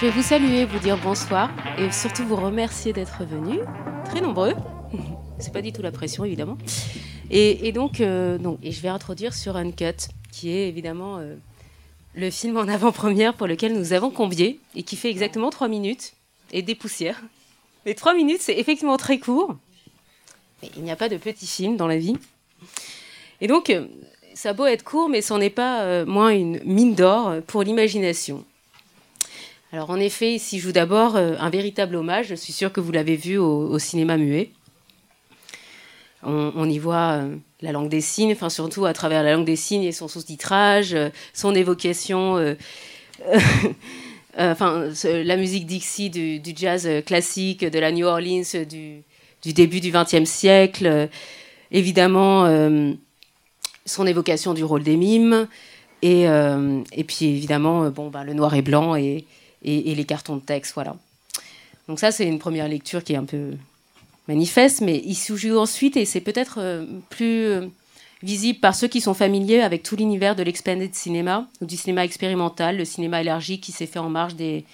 Je vais vous saluer, vous dire bonsoir et surtout vous remercier d'être venus, très nombreux. C'est pas du tout la pression évidemment. Et, donc, euh, donc, et je vais introduire sur Uncut, qui est évidemment euh, le film en avant-première pour lequel nous avons combié et qui fait exactement trois minutes et des poussières. Les trois minutes, c'est effectivement très court. Mais il n'y a pas de petits films dans la vie. Et donc, euh, ça a beau être court, mais ce n'est pas moins une mine d'or pour l'imagination. Alors en effet, ici joue d'abord un véritable hommage, je suis sûre que vous l'avez vu au cinéma muet. On, y voit euh, la langue des signes, enfin surtout à travers la langue des signes et son sous-titrage, euh, son évocation, euh, la musique Dixie du, jazz classique, de la New Orleans du, début du XXe siècle, évidemment son évocation du rôle des mimes, et, puis évidemment bon, ben, le noir et blanc et, et les cartons de texte, voilà. Donc ça c'est une première lecture qui est un peu manifeste, mais il se joue ensuite, et c'est peut-être euh, plus euh, visible par ceux qui sont familiers avec tout l'univers de l'expanded cinéma, ou du cinéma expérimental, le cinéma élargi qui s'est fait en marge des,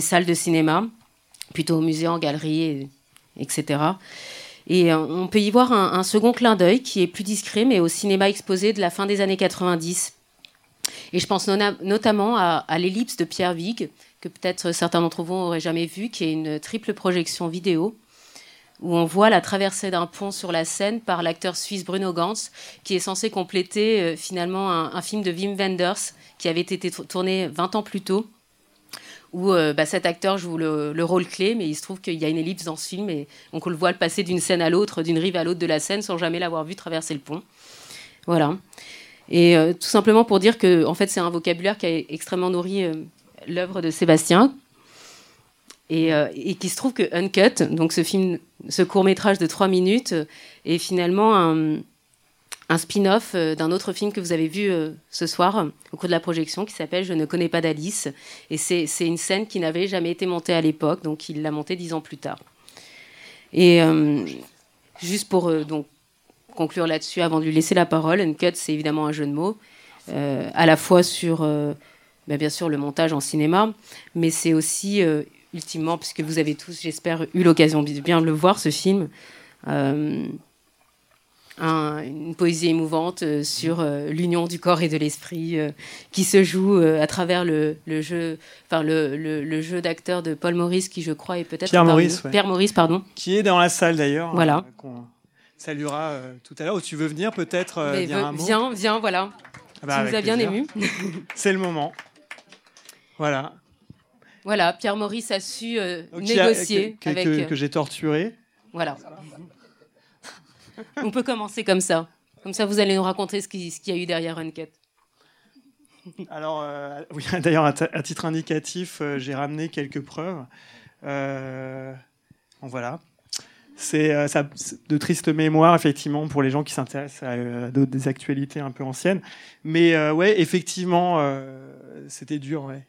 salles de cinéma, plutôt au musée, en galerie, etc. Et euh, on peut y voir un, second clin d'œil qui est plus discret, mais au cinéma exposé de la fin des années 90. Et je pense notamment à, à l'ellipse de Pierre Vig, que peut-être certains d'entre vous n'auraient jamais vu, qui est une triple projection vidéo où on voit la traversée d'un pont sur la Seine par l'acteur suisse Bruno Gantz, qui est censé compléter euh, finalement un, film de Wim Wenders qui avait été tourné 20 ans plus tôt, où euh, bah, cet acteur joue le, rôle clé, mais il se trouve qu'il y a une ellipse dans ce film, et donc on le voit le passer d'une scène à l'autre, d'une rive à l'autre de la Seine, sans jamais l'avoir vu traverser le pont. Voilà. Et euh, tout simplement pour dire que en fait, c'est un vocabulaire qui a extrêmement nourri l'œuvre de Sébastien, euh, et, qui se trouve que Uncut, donc ce film, ce court métrage de trois minutes, euh, est finalement un, spin-off euh, d'un autre film que vous avez vu ce soir au cours de la projection qui s'appelle Je ne connais pas d'Alice. Et c'est une scène qui n'avait jamais été montée à l'époque, donc il l'a montée dix ans plus tard. Et juste pour donc, conclure là-dessus, avant de lui laisser la parole, Uncut, c'est évidemment un jeu de mots, à la fois sur, ben, bien sûr, le montage en cinéma, mais c'est aussi ultimement, puisque vous avez tous, j'espère, eu l'occasion de bien le voir, ce film. Euh, une poésie émouvante euh, sur euh, l'union du corps et de l'esprit qui se joue à travers le, jeu, enfin le, le, jeu d'acteur de Paul Maurice qui je crois est peut-être Pierre Maurice, Pierre Maurice pardon, qui est dans la salle d'ailleurs. Voilà. qu'on saluera tout à l'heure. Ou tu veux venir peut-être Viens, viens, voilà. Ah bah, tu nous as bien ému. C'est le moment. Voilà. Voilà, Pierre Maurice a su euh, négocier que, avec. Euh, que, j'ai torturé. Voilà. On peut commencer comme ça. Comme ça, vous allez nous raconter ce qu'il y a eu derrière Uncut. Alors, euh, oui, d'ailleurs, à, titre indicatif, j'ai ramené quelques preuves. bon, voilà. C'est de triste mémoire, effectivement, pour les gens qui s'intéressent à, des actualités un peu anciennes. Mais ouais, effectivement, c'était dur, ouais.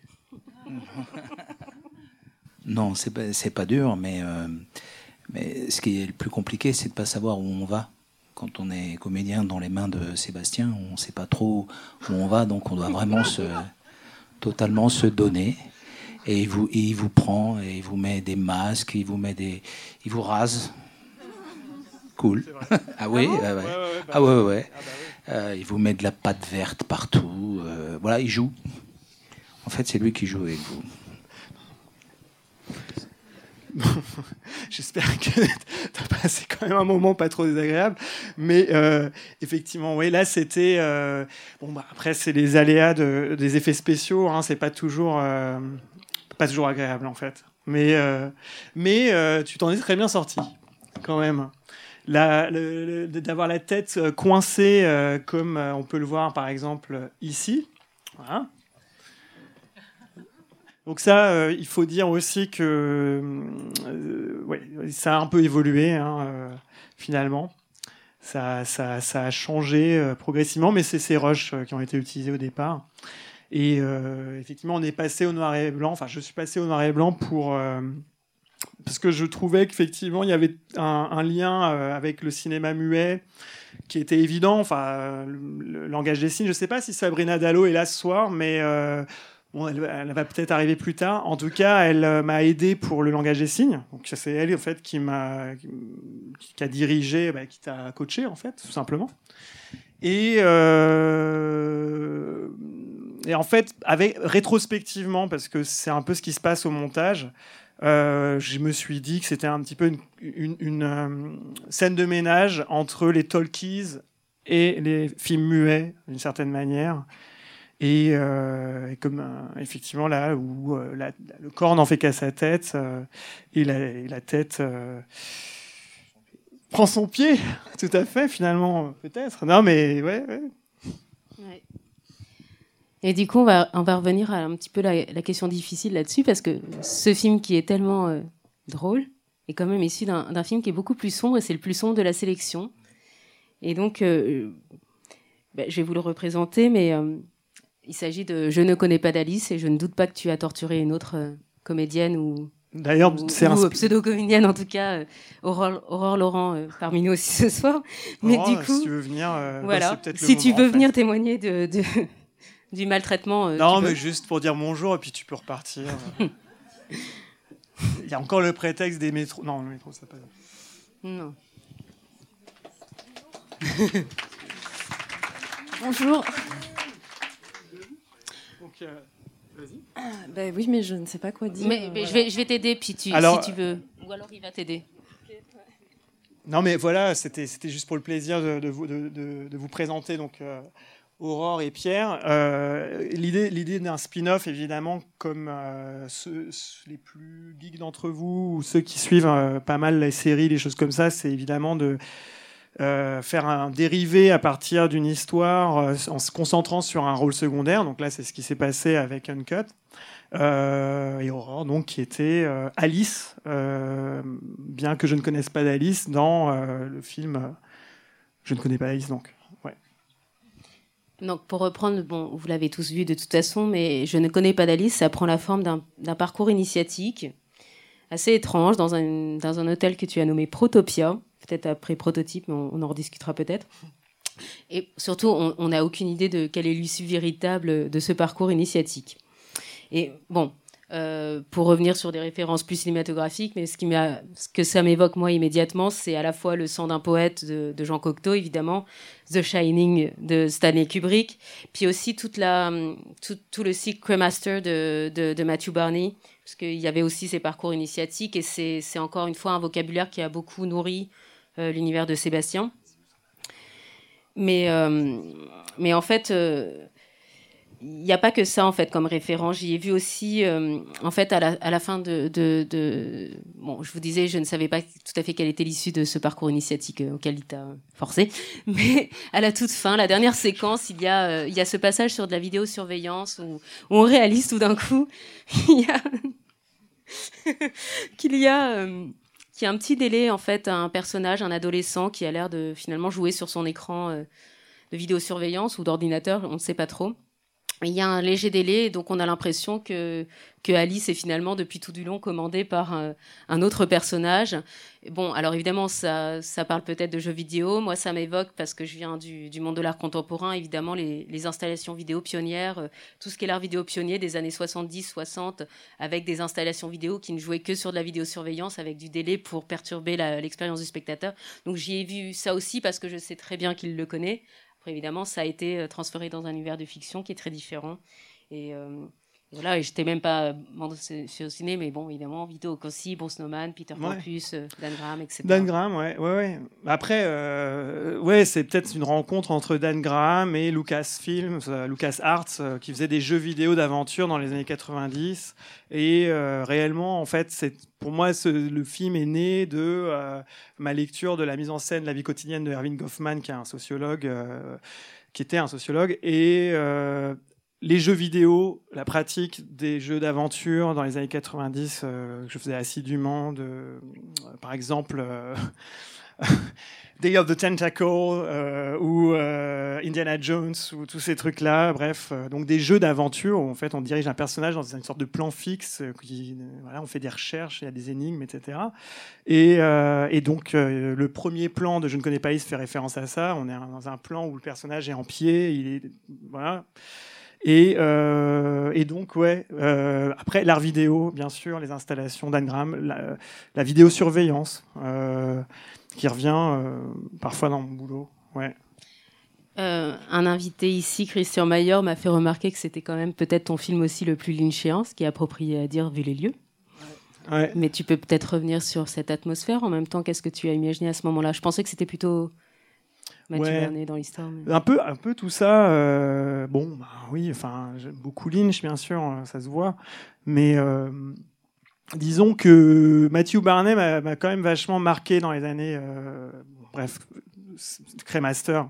non, c'est pas, pas dur, mais, euh, mais ce qui est le plus compliqué, c'est de pas savoir où on va. Quand on est comédien dans les mains de Sébastien, on ne sait pas trop où on va, donc on doit vraiment se, totalement se donner. Et il vous, il vous prend, et il vous met des masques, il vous met des, il vous rase. Cool. ah oui, ah, ouais. ah ouais, ouais. Ah bah euh, il vous met de la pâte verte partout. Euh, voilà, il joue. En fait, c'est lui qui joue avec vous. J'espère que tu as passé quand même un moment pas trop désagréable. Mais euh, effectivement, oui, là, c'était. Euh, bon, bah, après, c'est les aléas des effets spéciaux. Hein, c'est pas toujours, euh, pas toujours agréable, en fait. Mais, mais tu t'en es très bien sorti, quand même. D'avoir la tête coincée, comme on peut le voir, par exemple, ici. Voilà. Donc ça, euh, il faut dire aussi que euh, ça a un peu évolué hein, euh, finalement. Ça, a changé progressivement, mais c'est ces rushs qui ont été utilisés au départ. Et effectivement, on est passé au noir et blanc. Enfin, je suis passé au noir et blanc pour parce que je trouvais qu'effectivement il y avait un, un lien avec le cinéma muet qui était évident. Enfin, le, langage des signes. Je ne sais pas si Sabrina Dallo est là ce soir, mais Elle, va peut-être arriver plus tard. En tout cas, elle euh, m'a aidé pour le langage des signes. Donc c'est elle en fait qui m'a qui, a dirigé, bah, qui t'a coaché en fait, tout simplement. Et, euh, en fait, rétrospectivement, parce que c'est un peu ce qui se passe au montage, euh, je me suis dit que c'était un petit peu une, une, scène de ménage entre les talkies et les films muets, d'une certaine manière. Et, euh, et comme euh, effectivement là où euh, le corps n'en fait qu'à sa tête et, la, tête prend son pied, tout à fait finalement peut-être. Non mais ouais. Et du coup, on va, on va revenir à un petit peu la, la question difficile là-dessus, parce que ce film qui est tellement drôle est quand même issu d'un film qui est beaucoup plus sombre, et c'est le plus sombre de la sélection. Et donc, ben, je vais vous le représenter, mais il s'agit de Je ne connais pas d'Alice, et je ne doute pas que tu as torturé une autre euh, comédienne ou, D'ailleurs, ou, c'est ou, un euh, pseudo-comédienne en tout cas, euh, Aurore, Aurore Laurent euh, parmi nous aussi ce soir. Mais du coup, si tu veux venir, euh, bah, voilà, si tu veux en fait. venir témoigner de, de- du maltraitement, euh, Non, peux. mais juste pour dire bonjour et puis tu peux repartir. Il y a encore le prétexte des métros. Non, le métro, ça passe. Non. Bonjour. Donc, euh, vas-y. Ben oui, mais je ne sais pas quoi dire. Mais, mais je vais, je vais t'aider, puis tu, Alors- si tu veux. Ou alors il va t'aider. Non, mais voilà, c'était c'était juste pour le plaisir de, de vous, de, de- de vous présenter donc euh, Aurore et Pierre. Euh, L'idée l'idée d'un spin-off, évidemment, comme euh, ceux, ceux- les plus geeks d'entre vous ou ceux qui suivent euh, pas mal les séries, les choses comme ça, c'est évidemment de euh, faire un dérivé à partir d'une histoire euh, en se concentrant sur un rôle secondaire. Donc là, c'est ce qui s'est passé avec Uncut. Euh, et Aurore, donc, qui était Alice, bien que je ne connaisse pas d'Alice, dans le film Je ne connais pas Alice, donc. Donc, pour reprendre, bon, vous l'avez tous vu de toute façon, mais je ne connais pas d'Alice, ça prend la forme d'un parcours initiatique assez étrange dans un, dans un hôtel que tu as nommé Protopia, peut-être après Prototype, mais on, en rediscutera peut-être. Et surtout, on n'a aucune idée de quelle est l'issue véritable de ce parcours initiatique. Et bon, euh, pour revenir sur des références plus cinématographiques, mais ce, qui ce que ça m'évoque moi immédiatement, c'est à la fois le sang d'un poète de, Jean Cocteau, évidemment, The Shining de Stanley Kubrick, puis aussi toute la, tout, le cycle Cremaster de, de, de Matthew Barney, parce qu'il y avait aussi ces parcours initiatiques, et c'est, encore une fois un vocabulaire qui a beaucoup nourri l'univers de Sébastien. Mais, euh, mais en fait, euh, il n'y a pas que ça en fait comme référence. J'y ai vu aussi, euh, en fait, à la, à la fin de, de, Bon, je vous disais, je ne savais pas tout à fait quelle était l'issue de ce parcours initiatique euh, auquel il t'a forcé. Mais à la toute fin, la dernière séquence, il y a, euh, il y a ce passage sur de la vidéosurveillance où, où on réalise tout d'un coup qu'il y a... euh, qu'il y a un petit délai en fait à un personnage, un adolescent qui a l'air de finalement jouer sur son écran euh, de vidéosurveillance ou d'ordinateur, on ne sait pas trop. Il y a un léger délai, donc on a l'impression que, que Alice est finalement depuis tout du long commandée par un, un autre personnage. Bon, alors évidemment, ça, ça parle peut-être de jeux vidéo. Moi, ça m'évoque, parce que je viens du, du monde de l'art contemporain, évidemment, les, les installations vidéo pionnières, euh, tout ce qui est l'art vidéo pionnier des années 70-60, avec des installations vidéo qui ne jouaient que sur de la vidéosurveillance, avec du délai pour perturber l'expérience du spectateur. Donc j'y ai vu ça aussi, parce que je sais très bien qu'il le connaît. Évidemment, ça a été euh, transféré dans un univers de fiction qui est très différent. Euh, voilà, et j'étais même pas c'est- c'est au ciné, mais bon, évidemment, Vito Cossi, Bruce Nauman, Peter Ouais. Campus, euh, Dan Graham, etc. Dan Graham, ouais, ouais, ouais. Après, euh, ouais, c'est peut-être une rencontre entre Dan Graham et Lucasfilm, euh, Lucas Arts, euh, qui faisait des jeux vidéo d'aventure dans les années 90. Et euh, réellement, en fait, c'est pour moi, ce- le film est né de euh, ma lecture de la mise en scène de la vie quotidienne de Erwin Goffman, qui est un sociologue, euh, qui était un sociologue, et euh, les jeux vidéo, la pratique des jeux d'aventure dans les années 90, euh, que je faisais assidûment, de, euh, par exemple, euh, Day of the Tentacle euh, ou euh, Indiana Jones ou tous ces trucs-là. Bref, donc des jeux d'aventure où en fait on dirige un personnage dans une sorte de plan fixe. Qui, voilà, on fait des recherches, il y a des énigmes, etc. Et, et donc le premier plan de Je ne connais pas Alice fait référence à ça. On est dans un plan où le personnage est en pied, il est voilà. Et, euh, et donc, ouais, euh, après, l'art vidéo, bien sûr, les installations d'Angram, la, la vidéosurveillance, euh, qui revient parfois dans mon boulot. Ouais. Un invité ici, Christian Mayer, m'a fait remarquer que c'était quand même peut-être ton film aussi le plus lynchéen, ce qui est approprié à dire vu les lieux. Ouais. Mais tu peux peut-être revenir sur cette atmosphère en même temps. Qu'est-ce que tu as imaginé à ce moment-là? Je pensais que c'était plutôt Mathieu Ouais. Dans l'histoire. mais- Un peu, un peu tout ça. euh, bon, bah, oui, enfin, j'aime beaucoup Lynch, bien sûr, euh, ça se voit. Mais euh, disons que Matthew Barney m'a quand même vachement marqué dans les années. euh, bref, Cremaster.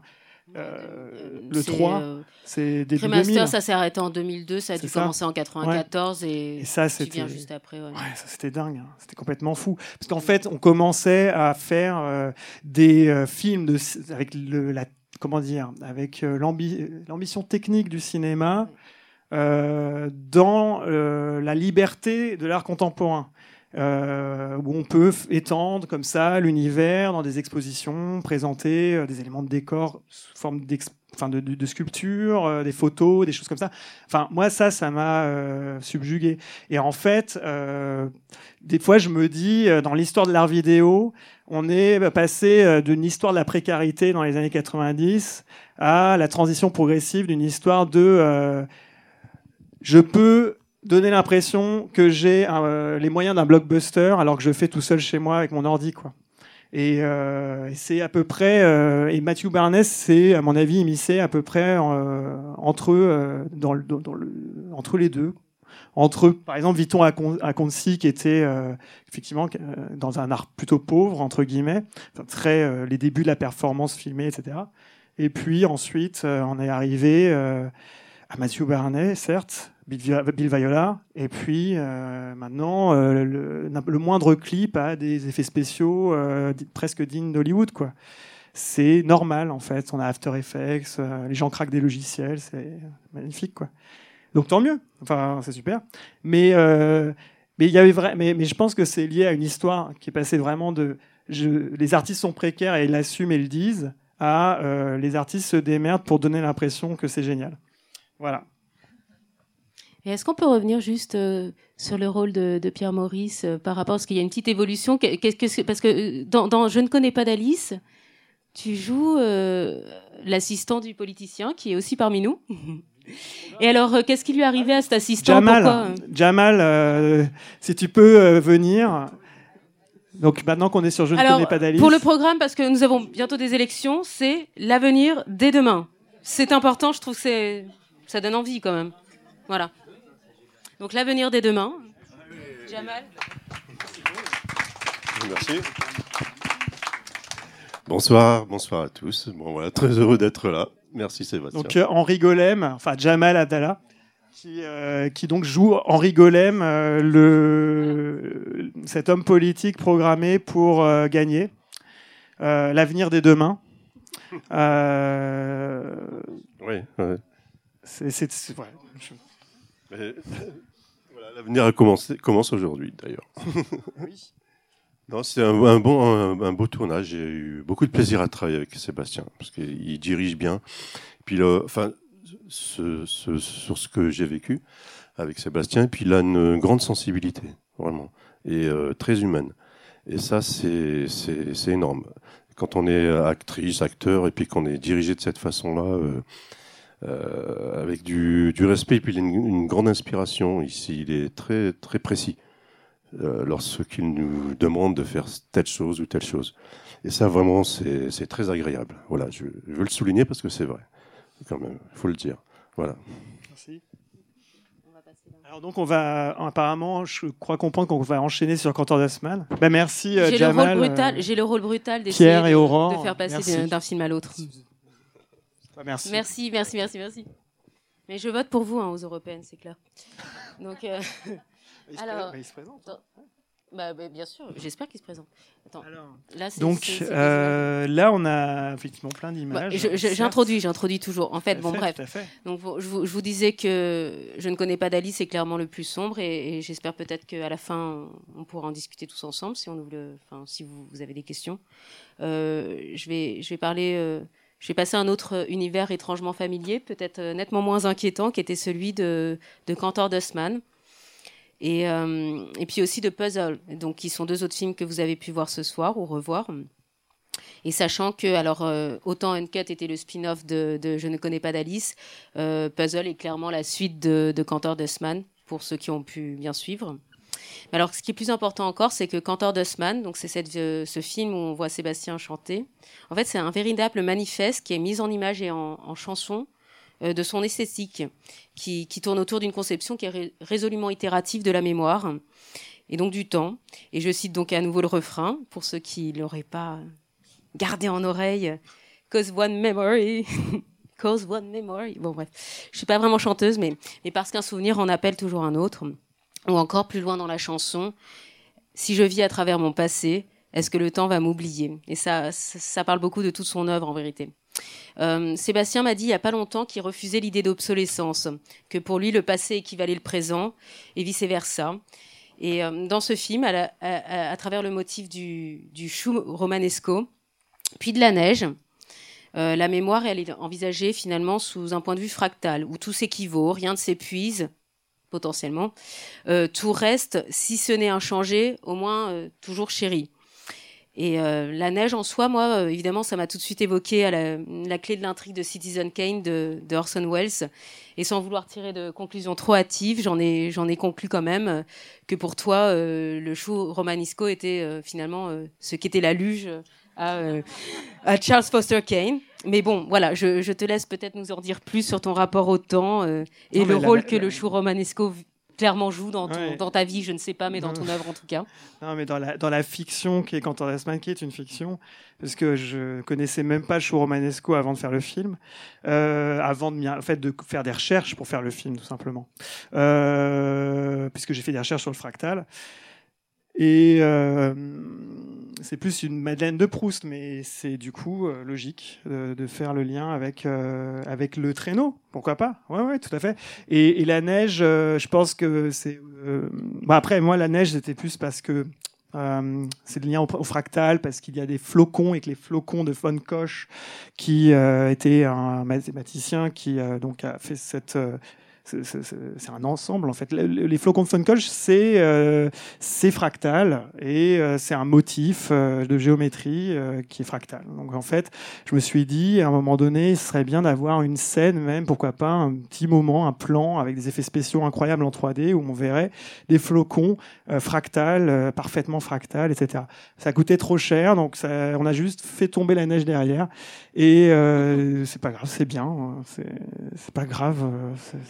Euh, le C'est, 3, euh, c'est début Cremaster, 2000. ça s'est arrêté en 2002, ça a dû ça. commencer en 94 et, Et ça, c'était. juste après. ouais. Ouais, ça c'était dingue, hein. c'était complètement fou. Parce qu'en fait, on commençait à faire euh, des euh, films de, avec le, la, comment dire, avec l'ambi- l'ambition technique du cinéma dans la liberté de l'art contemporain. Euh, où on peut étendre comme ça l'univers dans des expositions, présenter euh, des éléments de décor sous forme enfin, de, de, de sculpture, euh, des photos, des choses comme ça. Enfin, moi, ça, ça m'a euh, subjugué. Et en fait, des fois, je me dis, dans l'histoire de l'art vidéo, on est bah, passé d'une histoire de la précarité dans les années 90 à la transition progressive d'une histoire de je peux donner l'impression que j'ai euh, les moyens d'un blockbuster alors que je fais tout seul chez moi avec mon ordi quoi. Et, euh, c'est à peu près euh, et Matthew Barnes c'est à mon avis immiscé à peu près euh, entre eux dans dans le- entre les deux entre eux par exemple Viton Aconci qui était euh, effectivement euh, dans un art plutôt pauvre entre guillemets enfin, très les débuts de la performance filmée etc et puis ensuite on est arrivé Matthew Barnet certes Bill Vi- Bill Viola et puis euh, maintenant euh, le, moindre clip a des effets spéciaux euh, presque dignes d'Hollywood quoi. C'est normal en fait. On a After Effects euh, les gens craquent des logiciels c'est magnifique quoi. Donc tant mieux. Enfin c'est super. Mais euh, mais il y avait vrai mais, je pense que c'est lié à une histoire qui est passée vraiment de je, les artistes sont précaires et ils l'assument et le disent à les artistes se démerdent pour donner l'impression que c'est génial voilà Et est-ce qu'on peut revenir juste euh, sur le rôle de, de Pierre Maurice euh, par rapport à ce qu'il y a une petite évolution? Qu'est- qu'est-ce que Parce que euh, dans, dans Je ne connais pas d'Alice, tu joues euh, l'assistant du politicien qui est aussi parmi nous. Et alors, qu'est-ce qui lui est arrivé à cet assistant? Jamal, Pourquoi, Jamal si tu peux venir. Donc maintenant qu'on est sur Je ne connais pas d'Alice. pour le programme, parce que nous avons bientôt des élections, c'est l'avenir dès demain. C'est important, je trouve que c'est, ça donne envie quand même. Voilà. Donc l'avenir dès demain. Jamal. Merci. Bonsoir, bonsoir à tous. Bon voilà, très heureux d'être là. Merci Sébastien. Donc euh, Henri Golem, enfin Jamal Abdallah, qui, euh, qui donc joue Henri Golem, euh, le, cet homme politique programmé pour euh, gagner euh, l'avenir des demain. Euh, oui, ouais. C'est, ouais, voilà, l'avenir commencé, commence aujourd'hui d'ailleurs. Non, c'est un, un bon, un, un beau tournage. J'ai eu beaucoup de plaisir à travailler avec Sébastien parce qu'il dirige bien. Puis, le, enfin, ce, ce- sur ce que j'ai vécu avec Sébastien, et puis il a une grande sensibilité, vraiment, et euh, très humaine. Et ça, c'est c'est- c'est énorme. Quand on est actrice, acteur, et puis qu'on est dirigé de cette façon-là, euh, euh, avec du, du respect, et puis il a une, une grande inspiration ici. Il est très très précis euh, lorsqu'il nous demande de faire telle chose ou telle chose. Et ça, vraiment, c'est très agréable. Voilà, je, je veux le souligner parce que c'est vrai, quand même, il faut le dire. Voilà. Merci. Alors donc on va apparemment, je crois comprendre qu'on va enchaîner sur Cantor Dasman. Ben merci euh, J'ai le Jamal. rôle brutal, j'ai le rôle brutal d'essayer Pierre et de- faire passer d'un film à l'autre. Bah, merci. Merci, merci, merci, merci. Mais je vote pour vous hein, aux européennes, c'est clair. Donc, euh, Il se Alors- bah, se présente. bah, bah, bien sûr, j'espère qu'il se présente. Attends, Alors, là, c'est- donc euh, là on a effectivement plein images. d'images. Bah. J'introduis, j'introduis toujours. En fait, bon, fait, bref. tout à fait. Donc, je vous, je vous disais que je ne connais pas d'Alice, c'est clairement le plus sombre, et, et j'espère peut-être qu'à la fin, on pourra en discuter tous ensemble, si, on ouvre le, enfin, si vous, vous avez des questions. Euh, je, vais, je vais parler euh, j'ai passé un autre univers étrangement familier, peut-être nettement moins inquiétant, qui était celui de, Cantor Dussman. Et, et puis aussi de Puzzle, donc qui sont deux autres films que vous avez pu voir ce soir ou revoir. Et sachant que, alors, euh, autant Uncut était le spin-off de, Je ne connais pas d'Alice, euh, Puzzle est clairement la suite de, de Cantor Dussman, pour ceux qui ont pu bien suivre. Alors, ce qui est plus important encore, c'est que Cantor Dussman, donc c'est euh, ce film où on voit Sébastien chanter, en fait, c'est un véritable manifeste qui est mis en image et en, en chanson de son esthétique, qui, tourne autour d'une conception qui est résolument itérative de la mémoire et donc du temps. Et je cite donc à nouveau le refrain, pour ceux qui ne l'auraient pas garder en oreille Cause One Memory. Cause One Memory. Bon, bref. Je suis pas vraiment chanteuse, mais, mais parce qu'un souvenir en appelle toujours un autre. Ou encore plus loin dans la chanson, si je vis à travers mon passé, est-ce que le temps va m'oublier? Et ça, ça, parle beaucoup de toute son œuvre en vérité. Euh, Sébastien m'a dit il y a pas longtemps qu'il refusait l'idée d'obsolescence, que pour lui le passé équivalait le présent et vice versa. Et euh, dans ce film, à, travers le motif du, chou romanesco, puis de la neige. Euh, la mémoire, est envisagée finalement sous un point de vue fractal, où tout s'équivaut, rien ne s'épuise, potentiellement. Euh, tout reste, si ce n'est inchangé, au moins euh, toujours chéri. Et la neige en soi, moi, évidemment, ça m'a tout de suite évoqué à la, clé de l'intrigue de Citizen Kane de, de, Orson Welles. Et sans vouloir tirer de conclusions trop hâtives, j'en ai, j'en ai conclu quand même que pour toi, le chou romanisco était finalement ce qu'était la luge euh, à, Charles Foster Kane. Mais bon, voilà, je, te laisse peut-être nous en dire plus sur ton rapport au temps euh, et le rôle que le chou romanesco clairement joue dans, dans, ta vie, je ne sais pas, mais dans ton œuvre en tout cas. Non, mais dans la, dans la fiction qui est Quentin Desman, qui est une fiction, parce que je connaissais même pas le chou romanesco avant de faire le film, euh, avant de, en fait, de faire des recherches pour faire le film, tout simplement. puisque j'ai fait des recherches sur le fractal. Et euh, c'est plus une Madeleine de Proust, mais c'est du coup euh, logique euh, de faire le lien avec avec le traîneau. Pourquoi pas? Ouais, ouais, tout à fait. Et, la neige, je pense que c'est. Bon, après, moi, la neige, c'était plus parce que c'est le lien au, fractal parce qu'il y a des flocons et que les flocons de von Koch, qui était un mathématicien qui donc a fait cette c'est un ensemble en fait. Les flocons de Funkoch, c'est euh, fractal et euh, c'est un motif euh, de géométrie qui est fractal. Donc en fait, je me suis dit à un moment donné, ce serait bien d'avoir une scène, même pourquoi pas un petit moment, un plan avec des effets spéciaux incroyables en 3D où on verrait des flocons fractals, parfaitement fractals, etc. Ça coûtait trop cher, donc ça, on a juste fait tomber la neige derrière et c'est pas grave, c'est bien, hein, c'est pas grave,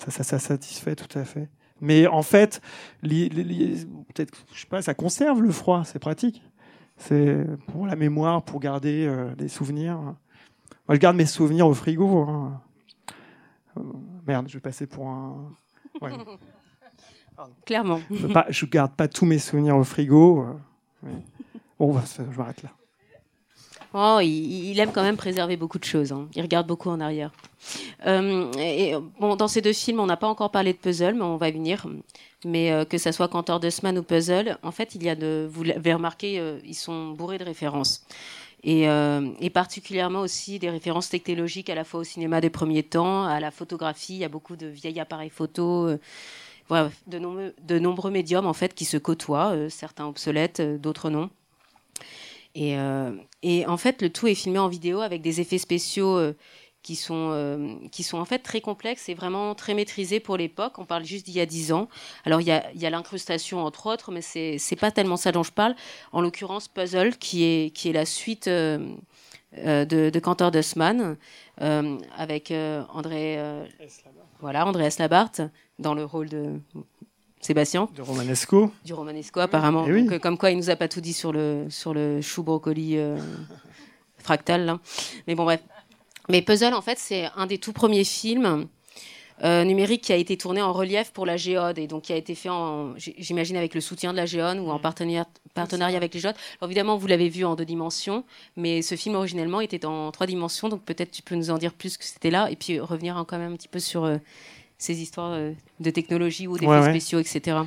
ça, ça ça satisfait tout à fait. Mais en fait, peut-être, je sais pas, ça conserve le froid, c'est pratique. C'est pour la mémoire, pour garder euh, des souvenirs. Moi, je garde mes souvenirs au frigo. Hein. Euh, merde, je vais passer pour un. Clairement. Je, ne garde pas tous mes souvenirs au frigo. Euh, bon, je m'arrête là. Oh, il, aime quand même préserver beaucoup de choses. Hein. Il regarde beaucoup en arrière. Euh, dans ces deux films, on n'a pas encore parlé de puzzle, mais on va venir. Mais euh, que ça soit Cantor Dussman ou Puzzle, en fait, il y a de, vous l'avez remarqué, euh, ils sont bourrés de références. Et, particulièrement aussi des références technologiques à la fois au cinéma des premiers temps, à la photographie. Il y a beaucoup de vieilles appareils photo. De, nombreux, de nombreux médiums en fait qui se côtoient, certains obsolètes, d'autres non. Et, et, en fait, le tout est filmé en vidéo avec des effets spéciaux qui sont, euh, qui sont en fait très complexes et vraiment très maîtrisés pour l'époque. On parle juste d'il y a dix ans. Alors il y a, y a l'incrustation entre autres, mais c'est n'est pas tellement ça dont je parle. En l'occurrence, Puzzle, qui est, qui est la suite euh, euh, de, de Cantor Dussman, avec André, voilà, André dans le rôle de Sébastien. Du Romanesco. Du Romanesco, apparemment. Eh comme quoi, il nous a pas tout dit sur le, sur le chou brocoli fractal. Là. Mais bon, bref. Mais Puzzle, en fait, c'est un des tout premiers films euh, numériques qui a été tourné en relief pour la Géode et donc qui a été fait, j'imagine, avec le soutien de la Géode ou en partenariat, partenariat avec les Géodes. Alors, évidemment, vous l'avez vu en deux dimensions, mais ce film originellement était en trois dimensions, donc peut-être tu peux nous en dire plus que c'était là et puis revenir quand même un petit peu sur euh, ces histoires euh, de technologie ou d'effets spéciaux, etc.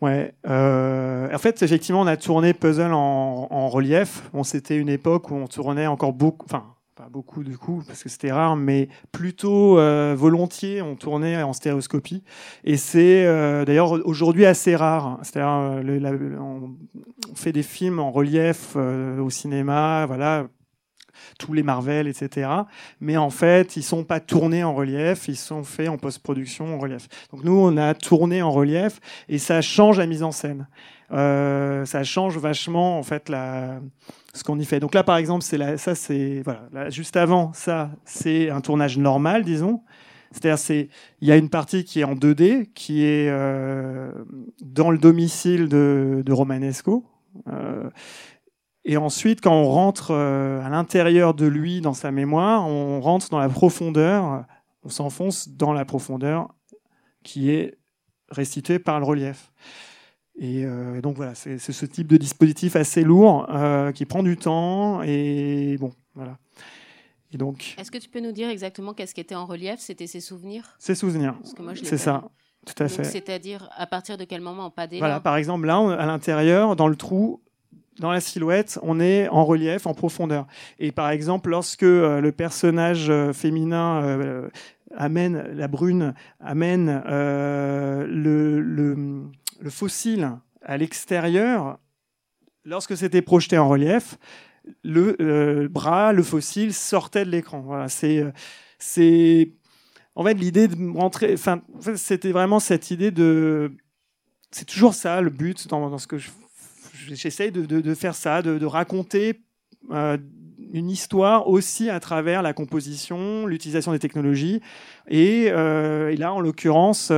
Ouais. en fait, effectivement, on a tourné Puzzle en, en relief. Bon, c'était une époque où on tournait encore beaucoup. Enfin, pas beaucoup du coup parce que c'était rare, mais plutôt euh, volontiers on tournait en stéréoscopie. Et c'est euh, d'ailleurs aujourd'hui assez rare. C'est-à-dire euh, on, fait des films en relief au cinéma, voilà, tous les Marvel, etc. Mais en fait, ils sont pas tournés en relief, ils sont faits en post-production en relief. Donc nous, on a tourné en relief et ça change la mise en scène. Euh, ça change vachement en fait la, ce qu'on y fait. Donc là, par exemple, c'est ça, c'est voilà, juste avant ça, c'est un tournage normal, disons. C'est-à-dire, c'est il y a une partie qui est en 2D, qui est euh, dans le domicile de, de Romanesco. Euh, et ensuite, quand on rentre euh, à l'intérieur de lui, dans sa mémoire, on rentre dans la profondeur, on s'enfonce dans la profondeur qui est restituée par le relief. Et euh, donc voilà, c'est ce type de dispositif assez lourd euh, qui prend du temps et bon, voilà. Et donc. Est-ce que tu peux nous dire exactement qu'est-ce qui était en relief? C'était ses souvenirs? Ses souvenirs. C'est ça. Tout à fait. C'est-à-dire à partir de quel moment pas Voilà, par exemple là, à l'intérieur, dans le trou, dans la silhouette, on est en relief, en profondeur. Et par exemple, lorsque euh, le personnage féminin amène la brune, amène le, le le fossile à l'extérieur, lorsque c'était projeté en relief, le euh, bras, le fossile sortait de l'écran. Voilà, c'est, euh, c'est, en fait, l'idée de rentrer. Enfin, c'était vraiment cette idée de. C'est toujours ça le but dans, ce que j'essaye de, faire ça, de, raconter euh, une histoire aussi à travers la composition, l'utilisation des technologies. Et, et là, en l'occurrence.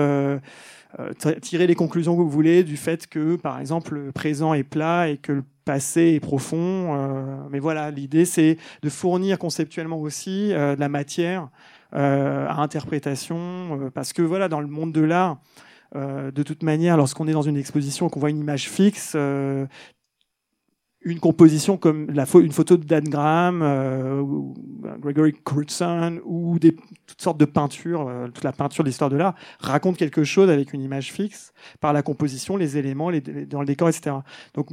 Euh, tirer les conclusions que vous voulez du fait que, par exemple, le présent est plat et que le passé est profond. Euh, mais voilà, l'idée, c'est de fournir conceptuellement aussi euh, de la matière à interprétation, parce que voilà, dans le monde de l'art, de toute manière, lorsqu'on est dans une exposition, qu'on voit une image fixe, une composition comme la une photo de Dan Graham, euh, ou Gregory Crutzen, ou des, toutes sortes de peintures, euh, toute la peinture de l'histoire de l'art, raconte quelque chose avec une image fixe, par la composition, les éléments, les, dans le décor, etc. Donc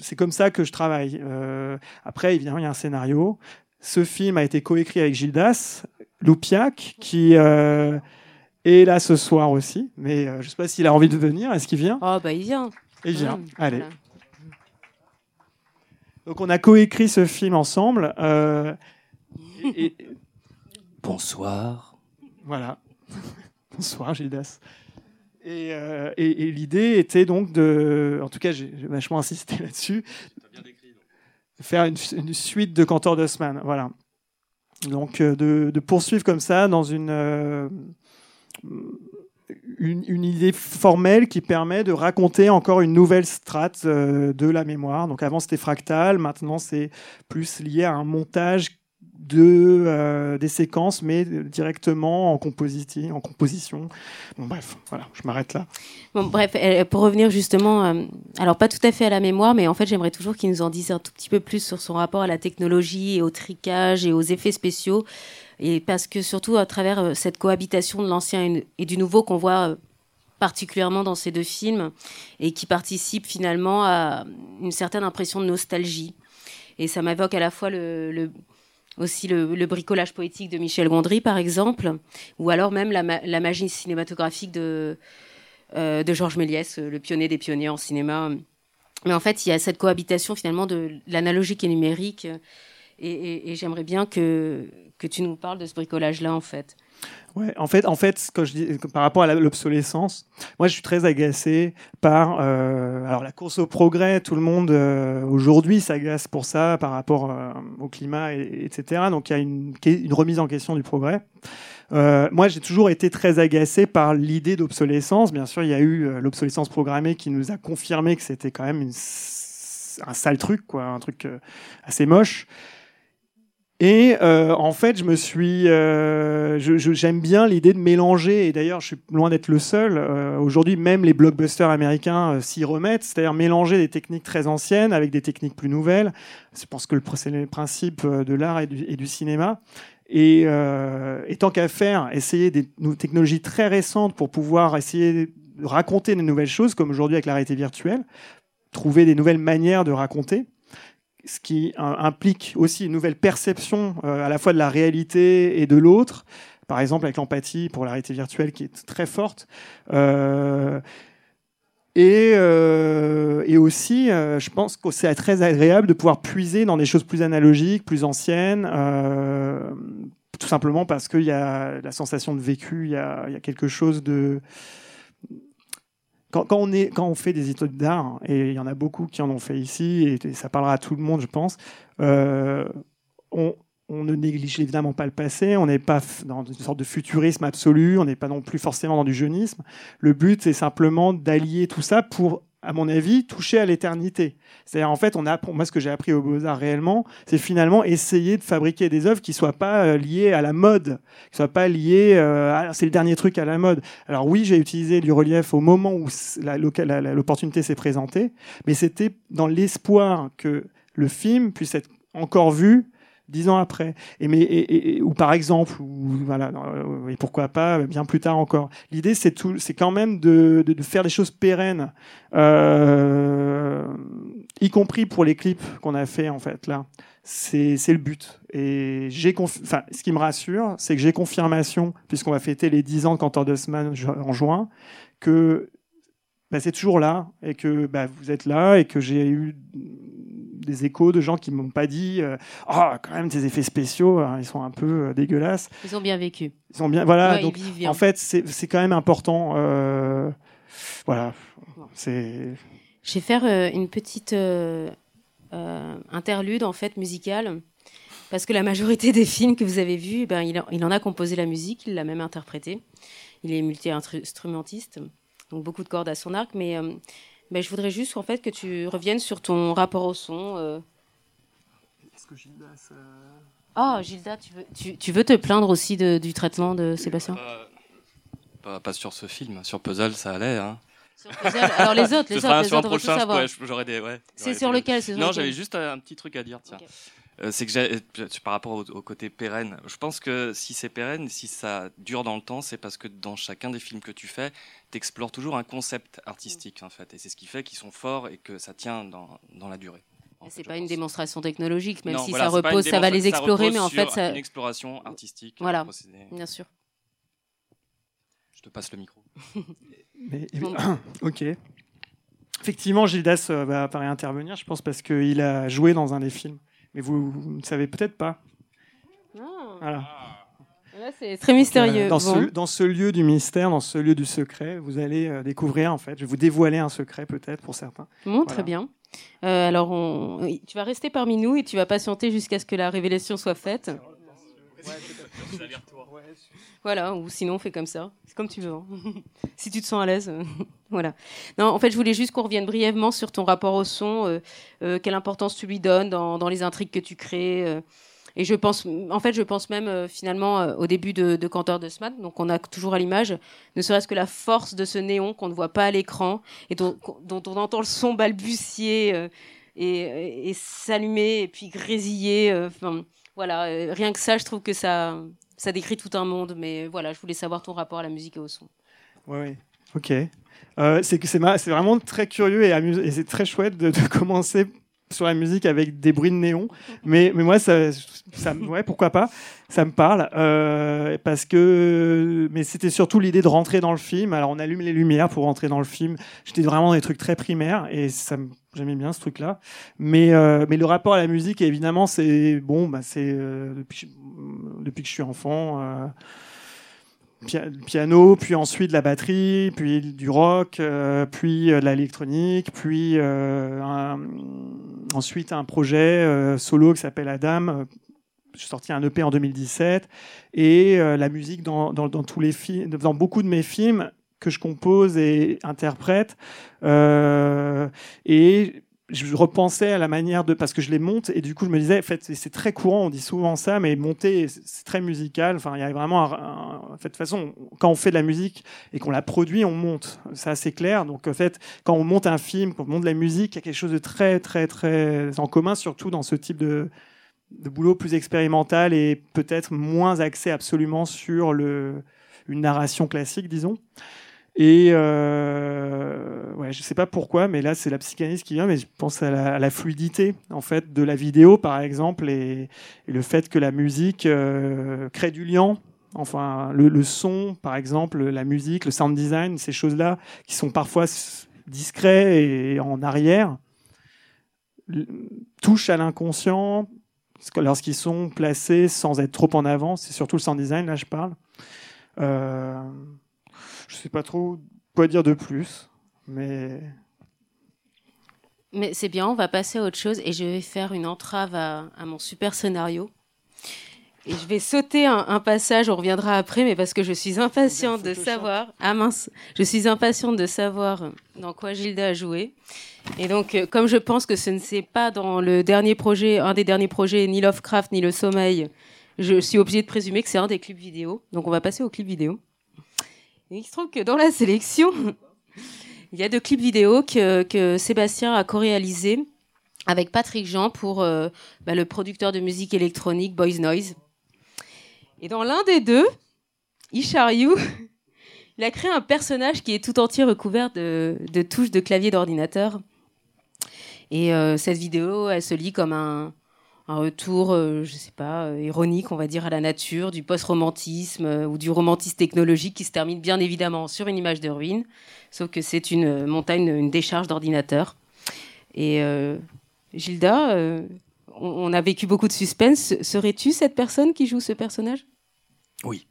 c'est comme ça que je travaille. Euh, après, évidemment, il y a un scénario. Ce film a été coécrit avec Gildas Loupiac, qui euh, est là ce soir aussi, mais je ne sais pas s'il a envie de venir. Est-ce qu'il vient? Oh, bah il vient. Il vient. Allez. Donc on a coécrit ce film ensemble. Euh, Bonsoir. Voilà. Bonsoir Gildas. Euh, et, l'idée était donc de, en tout cas j'ai vachement insisté là-dessus, de faire une, suite de Cantor d'Osman. Voilà. Donc euh, de, poursuivre comme ça dans une une, idée formelle qui permet de raconter encore une nouvelle strate euh, de la mémoire. Donc avant c'était fractal, maintenant c'est plus lié à un montage de euh, des séquences, mais directement en, en composition. Bref, voilà, je m'arrête là. Bref, euh, pour revenir justement, alors pas tout à fait à la mémoire, mais en fait, j'aimerais toujours qu'il nous en dise un tout petit peu plus sur son rapport à la technologie et au tricage et aux effets spéciaux et parce que surtout à travers euh, cette cohabitation de l'ancien et du nouveau qu'on voit euh, particulièrement dans ces deux films et qui participe finalement à une certaine impression de nostalgie. Et ça m'évoque à la fois le, aussi le, bricolage poétique de Michel Gondry, par exemple, ou alors même la, magie cinématographique de, euh, de Georges Méliès, le pionnier des pionniers en cinéma. Mais en fait, il y a cette cohabitation finalement de l'analogique et numérique. et j'aimerais bien que, que tu nous parles de ce bricolage-là, en fait. Ouais, en fait, en fait, quand je dis par rapport à l'obsolescence, moi, je suis très agacé par euh, alors la course au progrès. Tout le monde euh, aujourd'hui s'agace pour ça par rapport euh, au climat, et, etc. Donc, il y a une, une, remise en question du progrès. moi, j'ai toujours été très agacé par l'idée d'obsolescence. Bien sûr, il y a eu l'obsolescence programmée qui nous a confirmé que c'était quand même un sale truc, quoi, un truc assez moche. Euh, en fait, je me suis, euh, j'aime bien l'idée de mélanger. Et d'ailleurs, je suis loin d'être le seul. Euh, aujourd'hui, même les blockbusters américains s'y remettent, c'est-à-dire mélanger des techniques très anciennes avec des techniques plus nouvelles. Je pense que c'est le principe de l'art et, du, cinéma. Et, tant qu'à faire, essayer des technologies très récentes pour pouvoir essayer de raconter de nouvelles choses, comme aujourd'hui avec la réalité virtuelle, trouver des nouvelles manières de raconter ce qui implique aussi une nouvelle perception à la fois de la réalité et de l'autre. Par exemple, avec l'empathie pour la réalité virtuelle qui est très forte. Et, euh, et aussi, euh, je pense que c'est très agréable de pouvoir puiser dans des choses plus analogiques, plus anciennes, euh, tout simplement parce qu'il y a la sensation de vécu, il y a quelque chose de... Quand, on fait des études d'art, et il y en a beaucoup qui en ont fait ici, et, ça parlera à tout le monde, je pense, euh, on, on ne néglige évidemment pas le passé, on n'est pas dans une sorte de futurisme absolu, on n'est pas non plus forcément dans du jeunisme. Le but, c'est simplement d'allier tout ça pour, à mon avis, toucher à l'éternité. C'est-à-dire, en fait, on a, moi, ce que j'ai appris au Beaux-Arts réellement, c'est finalement essayer de fabriquer des œuvres qui soient pas euh, liées à la mode, qui soient pas liées, euh, c'est le dernier truc à la mode. Alors oui, j'ai utilisé du relief au moment où l'opportunité s'est présentée, mais c'était dans l'espoir que le film puisse être encore vu dix ans après. Et mais et, ou par exemple, ou voilà, euh, et pourquoi pas bien plus tard encore. L'idée c'est tout, c'est quand même de, de, de, faire des choses pérennes, euh, y compris pour les clips qu'on a fait en fait là. C'est le but. Et j'ai enfin ce qui me rassure, c'est que j'ai confirmation puisqu'on va fêter les dix ans de Cantor Dussman en juin que bah, c'est toujours là et que bah, vous êtes là et que j'ai eu des échos de gens qui m'ont pas dit euh, oh quand même tes effets spéciaux hein, ils sont un peu euh, dégueulasses. Ils ont bien vécu. Ils ont bien voilà donc en fait c'est quand même important euh, voilà. C'est je vais faire une petite interlude en fait musicale parce que la majorité des films que vous avez vus ben il, il en a composé la musique il l'a même interprété. Il est multi-instrumentiste donc beaucoup de cordes à son arc mais mais je voudrais juste en fait que tu reviennes sur ton rapport au son. Euh. Est-ce que Gildas. Ah, Gilda, tu veux, tu, tu, veux te plaindre aussi de, du traitement de Sébastien? Euh, pas, pas, sur ce film, sur Puzzle, ça allait. Hein. Sur Puzzle, alors les autres, les ce autres, les sur autres, un prochain, j'aurais des. Ouais, c'est sur lequel Non, j'avais juste un petit truc à dire, tiens. Okay. Euh, c'est que euh, par rapport au, au, côté pérenne, je pense que si c'est pérenne, si ça dure dans le temps, c'est parce que dans chacun des films que tu fais, tu explores toujours un concept artistique en fait, et c'est ce qui fait qu'ils sont forts et que ça tient dans, dans la durée. C'est pas une démonstration technologique, même non, si voilà, ça repose, ça va les explorer, mais en fait, ça. Une exploration artistique. Voilà, bien sûr. Je te passe le micro. mais, ok. Effectivement, Gildas euh, va apparaître intervenir, je pense, parce qu'il a joué dans un des films mais vous, ne savez peut-être pas. Non. Voilà. c'est très mystérieux. Dans, ce, dans, ce, lieu du mystère, dans ce lieu du secret, vous allez euh, découvrir, en fait, je vais vous dévoiler un secret peut-être pour certains. Bon, très bien. Euh, alors, on... tu vas rester parmi nous et tu vas patienter jusqu'à ce que la révélation soit faite. Voilà, ou sinon, on fait comme ça. C'est comme tu veux. Hein. si tu te sens à l'aise. voilà. Non, en fait, je voulais juste qu'on revienne brièvement sur ton rapport au son, euh, euh, quelle importance tu lui donnes dans, dans les intrigues que tu crées. Euh. et je pense, en fait, je pense même finalement au début de, de Cantor de Smat, donc on a toujours à l'image, ne serait-ce que la force de ce néon qu'on ne voit pas à l'écran et dont, dont, on entend le son balbutier et, et s'allumer et puis grésiller. Enfin, voilà, rien que ça, je trouve que ça, ça décrit tout un monde, mais voilà, je voulais savoir ton rapport à la musique et au son. Oui, oui. ok. Euh, c'est vraiment très curieux et, et c'est très chouette de, commencer sur la musique avec des bruits de néon. Mais, mais moi, ça, ça, ouais, pourquoi pas Ça me parle. Euh, parce que, mais c'était surtout l'idée de rentrer dans le film. Alors, on allume les lumières pour rentrer dans le film. J'étais vraiment dans des trucs très primaires et ça J'aimais bien ce truc-là, mais euh, mais le rapport à la musique, évidemment, c'est bon, bah c'est euh, depuis depuis que je suis enfant, euh, piano, puis ensuite la batterie, puis du rock, euh, puis euh, de l'électronique, puis un, ensuite un projet solo qui s'appelle Adam. J'ai sorti un EP en 2017 et la musique dans, dans, dans tous les dans beaucoup de mes films que je compose et interprète. Euh, et je repensais à la manière de parce que je les monte et du coup je me disais en fait c'est très courant on dit souvent ça mais monter c'est très musical. Enfin il y a vraiment en fait de toute façon quand on fait de la musique et qu'on la produit on monte. C'est assez clair. Donc en fait quand on monte un film quand on monte de la musique il y a quelque chose de très très très en commun surtout dans ce type de de boulot plus expérimental et peut-être moins axé absolument sur le une narration classique disons Et euh, ouais, je sais pas pourquoi, mais là c'est la psychanalyse qui vient, mais je pense à la, fluidité en fait de la vidéo par exemple et, le fait que la musique euh, crée du lien. Enfin, le, son par exemple, la musique, le sound design, ces choses-là qui sont parfois discrets et en arrière touchent à l'inconscient lorsqu'ils sont placés sans être trop en avant. C'est surtout le sound design là je parle. Euh, je sais pas trop quoi dire de plus, mais. Mais c'est bien, on va passer à autre chose et je vais faire une entrave à, mon super scénario. Et je vais sauter un, passage, on reviendra après, mais parce que je suis impatiente de savoir. Ah mince, je suis impatiente de savoir dans quoi Gilda a joué. Et donc, euh, comme je pense que ce ne c'est pas dans le dernier projet, un des derniers projets, ni Lovecraft ni Le Sommeil, je suis obligée de présumer que c'est un des clips vidéo. Donc, on va passer au clip vidéo il se trouve que dans la sélection, il y a deux clips vidéo que, Sébastien a co-réalisés avec Patrick Jean pour euh, bah, le producteur de musique électronique Boys Noise. Et dans l'un des deux, Isharyu, il a créé un personnage qui est tout entier recouvert de, touches de clavier d'ordinateur. Et euh, cette vidéo, elle se lit comme un, un retour, euh, je sais pas, euh, ironique, on va dire, à la nature, du post-romantisme euh, ou du romantisme technologique qui se termine bien évidemment sur une image de ruine, sauf que c'est une montagne, une décharge d'ordinateur. Et Gilda, on, a vécu beaucoup de suspense. Serais-tu cette personne qui joue ce personnage? Oui.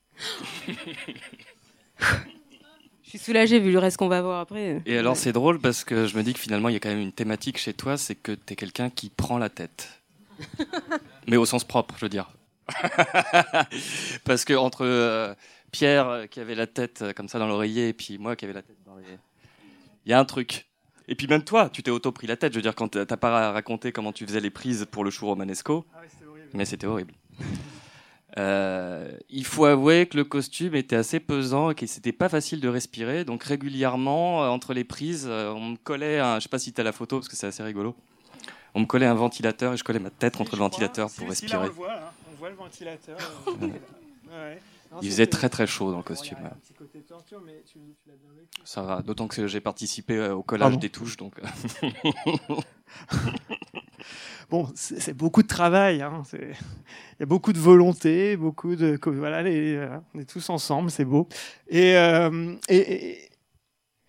Je suis soulagée vu le reste qu'on va voir après. Et alors c'est drôle parce que je me dis que finalement il y a quand même une thématique chez toi, c'est que tu es quelqu'un qui prend la tête. Mais au sens propre, je veux dire. Parce que entre euh, Pierre euh, qui avait la tête euh, comme ça dans l'oreiller et puis moi qui avait la tête dans les... Il y a un truc. Et puis même toi, tu t'es auto pris la tête. Je veux dire, quand t'as pas raconté comment tu faisais les prises pour le chou romanesco. Ah mais c'était horrible. il faut avouer que le costume était assez pesant et que c'était pas facile de respirer. Donc régulièrement, entre les prises, on me collait, un, je sais pas si tu as la photo parce que c'est assez rigolo on me collait un ventilateur et je collais ma tête contre le ventilateur pour respirer. on, voit, hein. on voit le ventilateur. Il faisait très très chaud dans le costume. Ça va, d'autant que j'ai participé euh, au collage des touches, donc. Euh. bon, c'est beaucoup de travail. Hein. Il y a beaucoup de volonté, beaucoup de voilà, euh, on est tous ensemble, c'est beau. Et, et,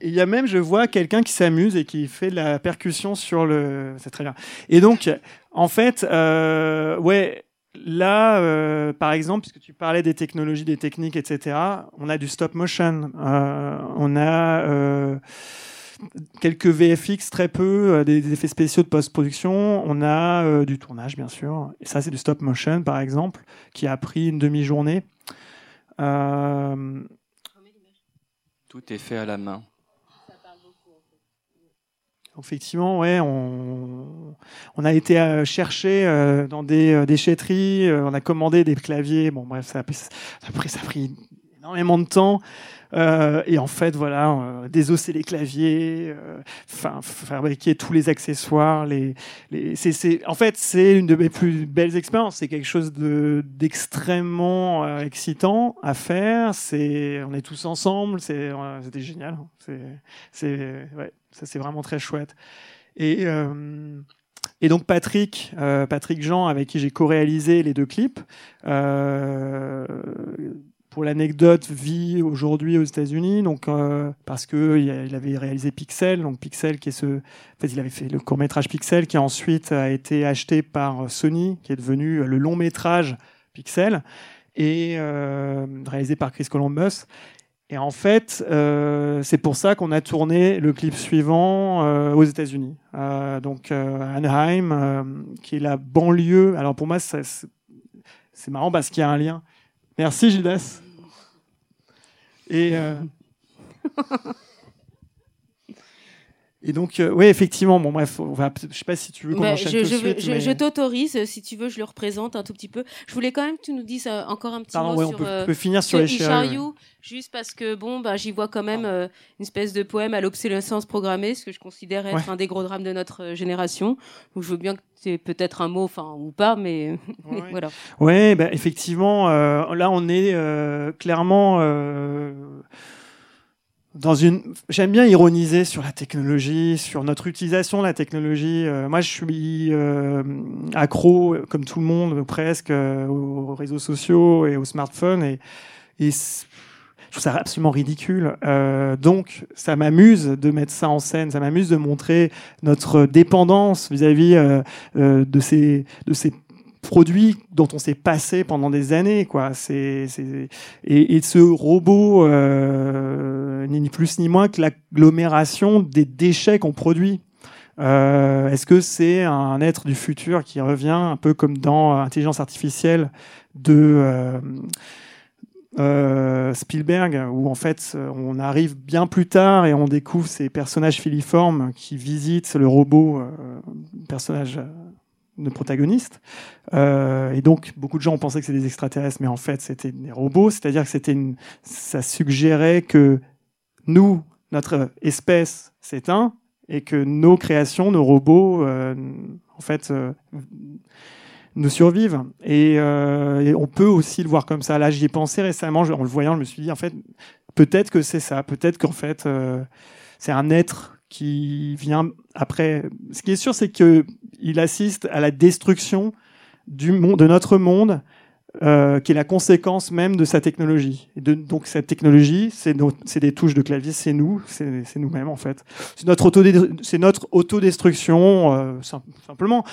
il y a même, je vois quelqu'un qui s'amuse et qui fait de la percussion sur le. C'est très bien. Et donc, en fait, euh, ouais, là, euh, par exemple, puisque tu parlais des technologies, des techniques, etc., on a du stop motion, euh, on a quelques VFX, très peu, des, effets spéciaux de post-production, on a du tournage, bien sûr. Et ça, c'est du stop motion, par exemple, qui a pris une demi-journée. Tout est fait à la main. Effectivement, ouais, on, on a été euh, chercher euh, dans des euh, déchetteries, on a commandé des claviers. Bon, bref, ça ça a pris énormément de temps. Euh, et en fait, voilà, euh, désosser les claviers, enfin fabriquer tous les accessoires. Les, les c'est, en fait, c'est une de mes plus belles expériences. C'est quelque chose de, d'extrêmement excitant à faire. C'est, on est tous ensemble. C'est, c'était génial. C'est, c'est, ouais, ça c'est vraiment très chouette. Et et donc Patrick, euh, Patrick Jean, avec qui j'ai co-réalisé les deux clips, euh, pour l'anecdote, vit aujourd'hui aux États-Unis, donc euh, parce que il avait réalisé Pixel, donc Pixel qui est ce, en fait, il avait fait le court métrage Pixel qui ensuite a été acheté par Sony, qui est devenu le long métrage Pixel et euh, réalisé par Chris Columbus. Et en fait, euh, c'est pour ça qu'on a tourné le clip suivant euh, aux États-Unis. Euh, donc Anaheim, qui est la banlieue. Alors pour moi, c'est marrant parce qu'il y a un lien. Merci Gildas. Et Et donc, euh, oui, effectivement, bon, bref, on va, je sais pas si tu veux qu'on bah, enchaîne je, tout je, suite, je, je t'autorise, si tu veux, je le représente un tout petit peu. Je voulais quand même que tu nous dises euh, encore un petit Pardon, mot ouais, sur, on peut, euh, peut finir sur, les Ishariou, juste parce que, bon, bah, j'y vois quand même euh, une espèce de poème à l'obsolescence programmée, ce que je considère être un des gros drames de notre génération. Donc, je veux bien que tu aies peut-être un mot, enfin, ou pas, mais, ouais. voilà. Ouais, bah, effectivement, là, on est clairement dans une, j'aime bien ironiser sur la technologie, sur notre utilisation de la technologie. Euh, moi, je suis euh, accro, comme tout le monde, presque, euh, aux réseaux sociaux et aux smartphones, et, et je trouve ça absolument ridicule. donc, ça m'amuse de mettre ça en scène, ça m'amuse de montrer notre dépendance vis-à-vis de ces de ces produit dont on s'est passé pendant des années, quoi. C'est, et, ce robot euh, ni plus ni moins que l'agglomération des déchets qu'on produit. Euh, est-ce que c'est un être du futur qui revient un peu comme dans Intelligence artificielle de euh, Spielberg, où en fait on arrive bien plus tard et on découvre ces personnages filiformes qui visitent le robot, personnage de protagonistes. Euh, et donc, beaucoup de gens ont pensé que c'était des extraterrestres, mais en fait, c'était des robots. C'est-à-dire que c'était ça suggérait que nous, notre espèce s'éteint et que nos créations, nos robots, euh, en fait, euh, nous survivent. Et, et, on peut aussi le voir comme ça. Là, j'y ai pensé récemment, en le voyant, je me suis dit, en fait, peut-être que c'est ça. Peut-être qu'en fait, c'est un être qui vient après. Ce qui est sûr, c'est que il assiste à la destruction du monde, de notre monde, euh, qui est la conséquence même de sa technologie. Donc cette technologie, c'est des touches de clavier, c'est nous, c'est nous-mêmes en fait. C'est notre, auto notre autodestruction, euh, simplement.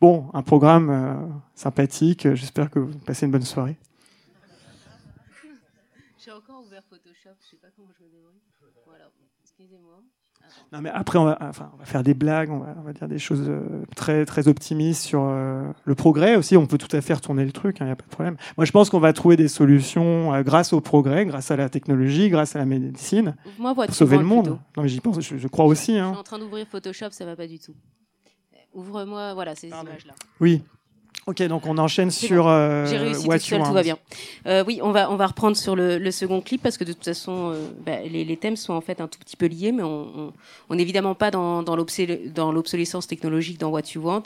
Bon, un programme euh, sympathique, j'espère que vous passez une bonne soirée. J'ai encore ouvert Photoshop, je sais pas comment je me débrouille. Voilà, excusez-moi. Non, mais après, on va, enfin, on va faire des blagues, on va, on va dire des choses euh, très, très optimistes sur euh, le progrès aussi. On peut tout à fait retourner le truc, il hein, n'y a pas de problème. Moi, je pense qu'on va trouver des solutions euh, grâce au progrès, grâce à la technologie, grâce à la médecine, Moi, pour sauver le monde. Non, mais j'y pense, je, je, crois aussi. Hein. Je suis en train d'ouvrir Photoshop, ça va pas du tout. Ouvre-moi, voilà, ces images-là. Oui. Ok, donc on enchaîne sur bon. euh, J'ai réussi tout seul, va bien. Euh, oui, on va, on va reprendre sur le, le second clip parce que de toute façon, euh, bah, les, les, thèmes sont en fait un tout petit peu liés, mais on n'est évidemment pas dans, dans l'obsolescence technologique dans What You Want.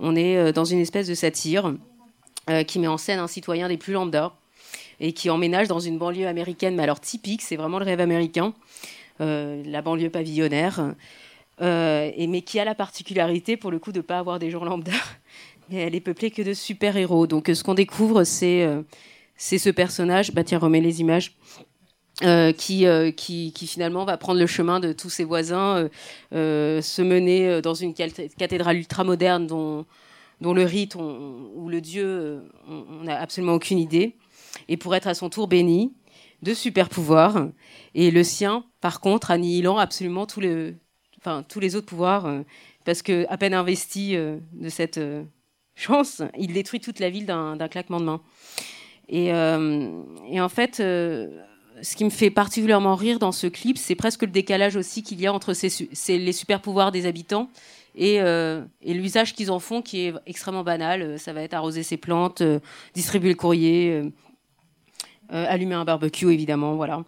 On est euh, dans une espèce de satire qui met en scène un citoyen des plus lambda et qui emménage dans une banlieue américaine, mais alors typique, c'est vraiment le rêve américain, la banlieue pavillonnaire. Euh, et, mais qui a la particularité, pour le coup, de ne pas avoir des gens lambda, elle est peuplée que de super-héros. Donc, ce qu'on découvre, c'est euh, ce personnage. Bah, tiens, remets les images. Euh, qui, euh, qui, qui, finalement va prendre le chemin de tous ses voisins, euh, se mener dans une cathédrale ultramoderne dont, dont le rite ou le dieu, on n'a absolument aucune idée, et pour être à son tour béni de super pouvoirs, et le sien, par contre, annihilant absolument tous les, enfin, tous les autres pouvoirs, parce que à peine investi de cette chance, il détruit toute la ville d'un claquement de main. Et, euh, en fait, euh, ce qui me fait particulièrement rire dans ce clip, c'est presque le décalage aussi qu'il y a entre les super pouvoirs des habitants et, euh, et l'usage qu'ils en font, qui est extrêmement banal. Ça va être arroser ses plantes, distribuer le courrier, allumer un barbecue, évidemment, voilà.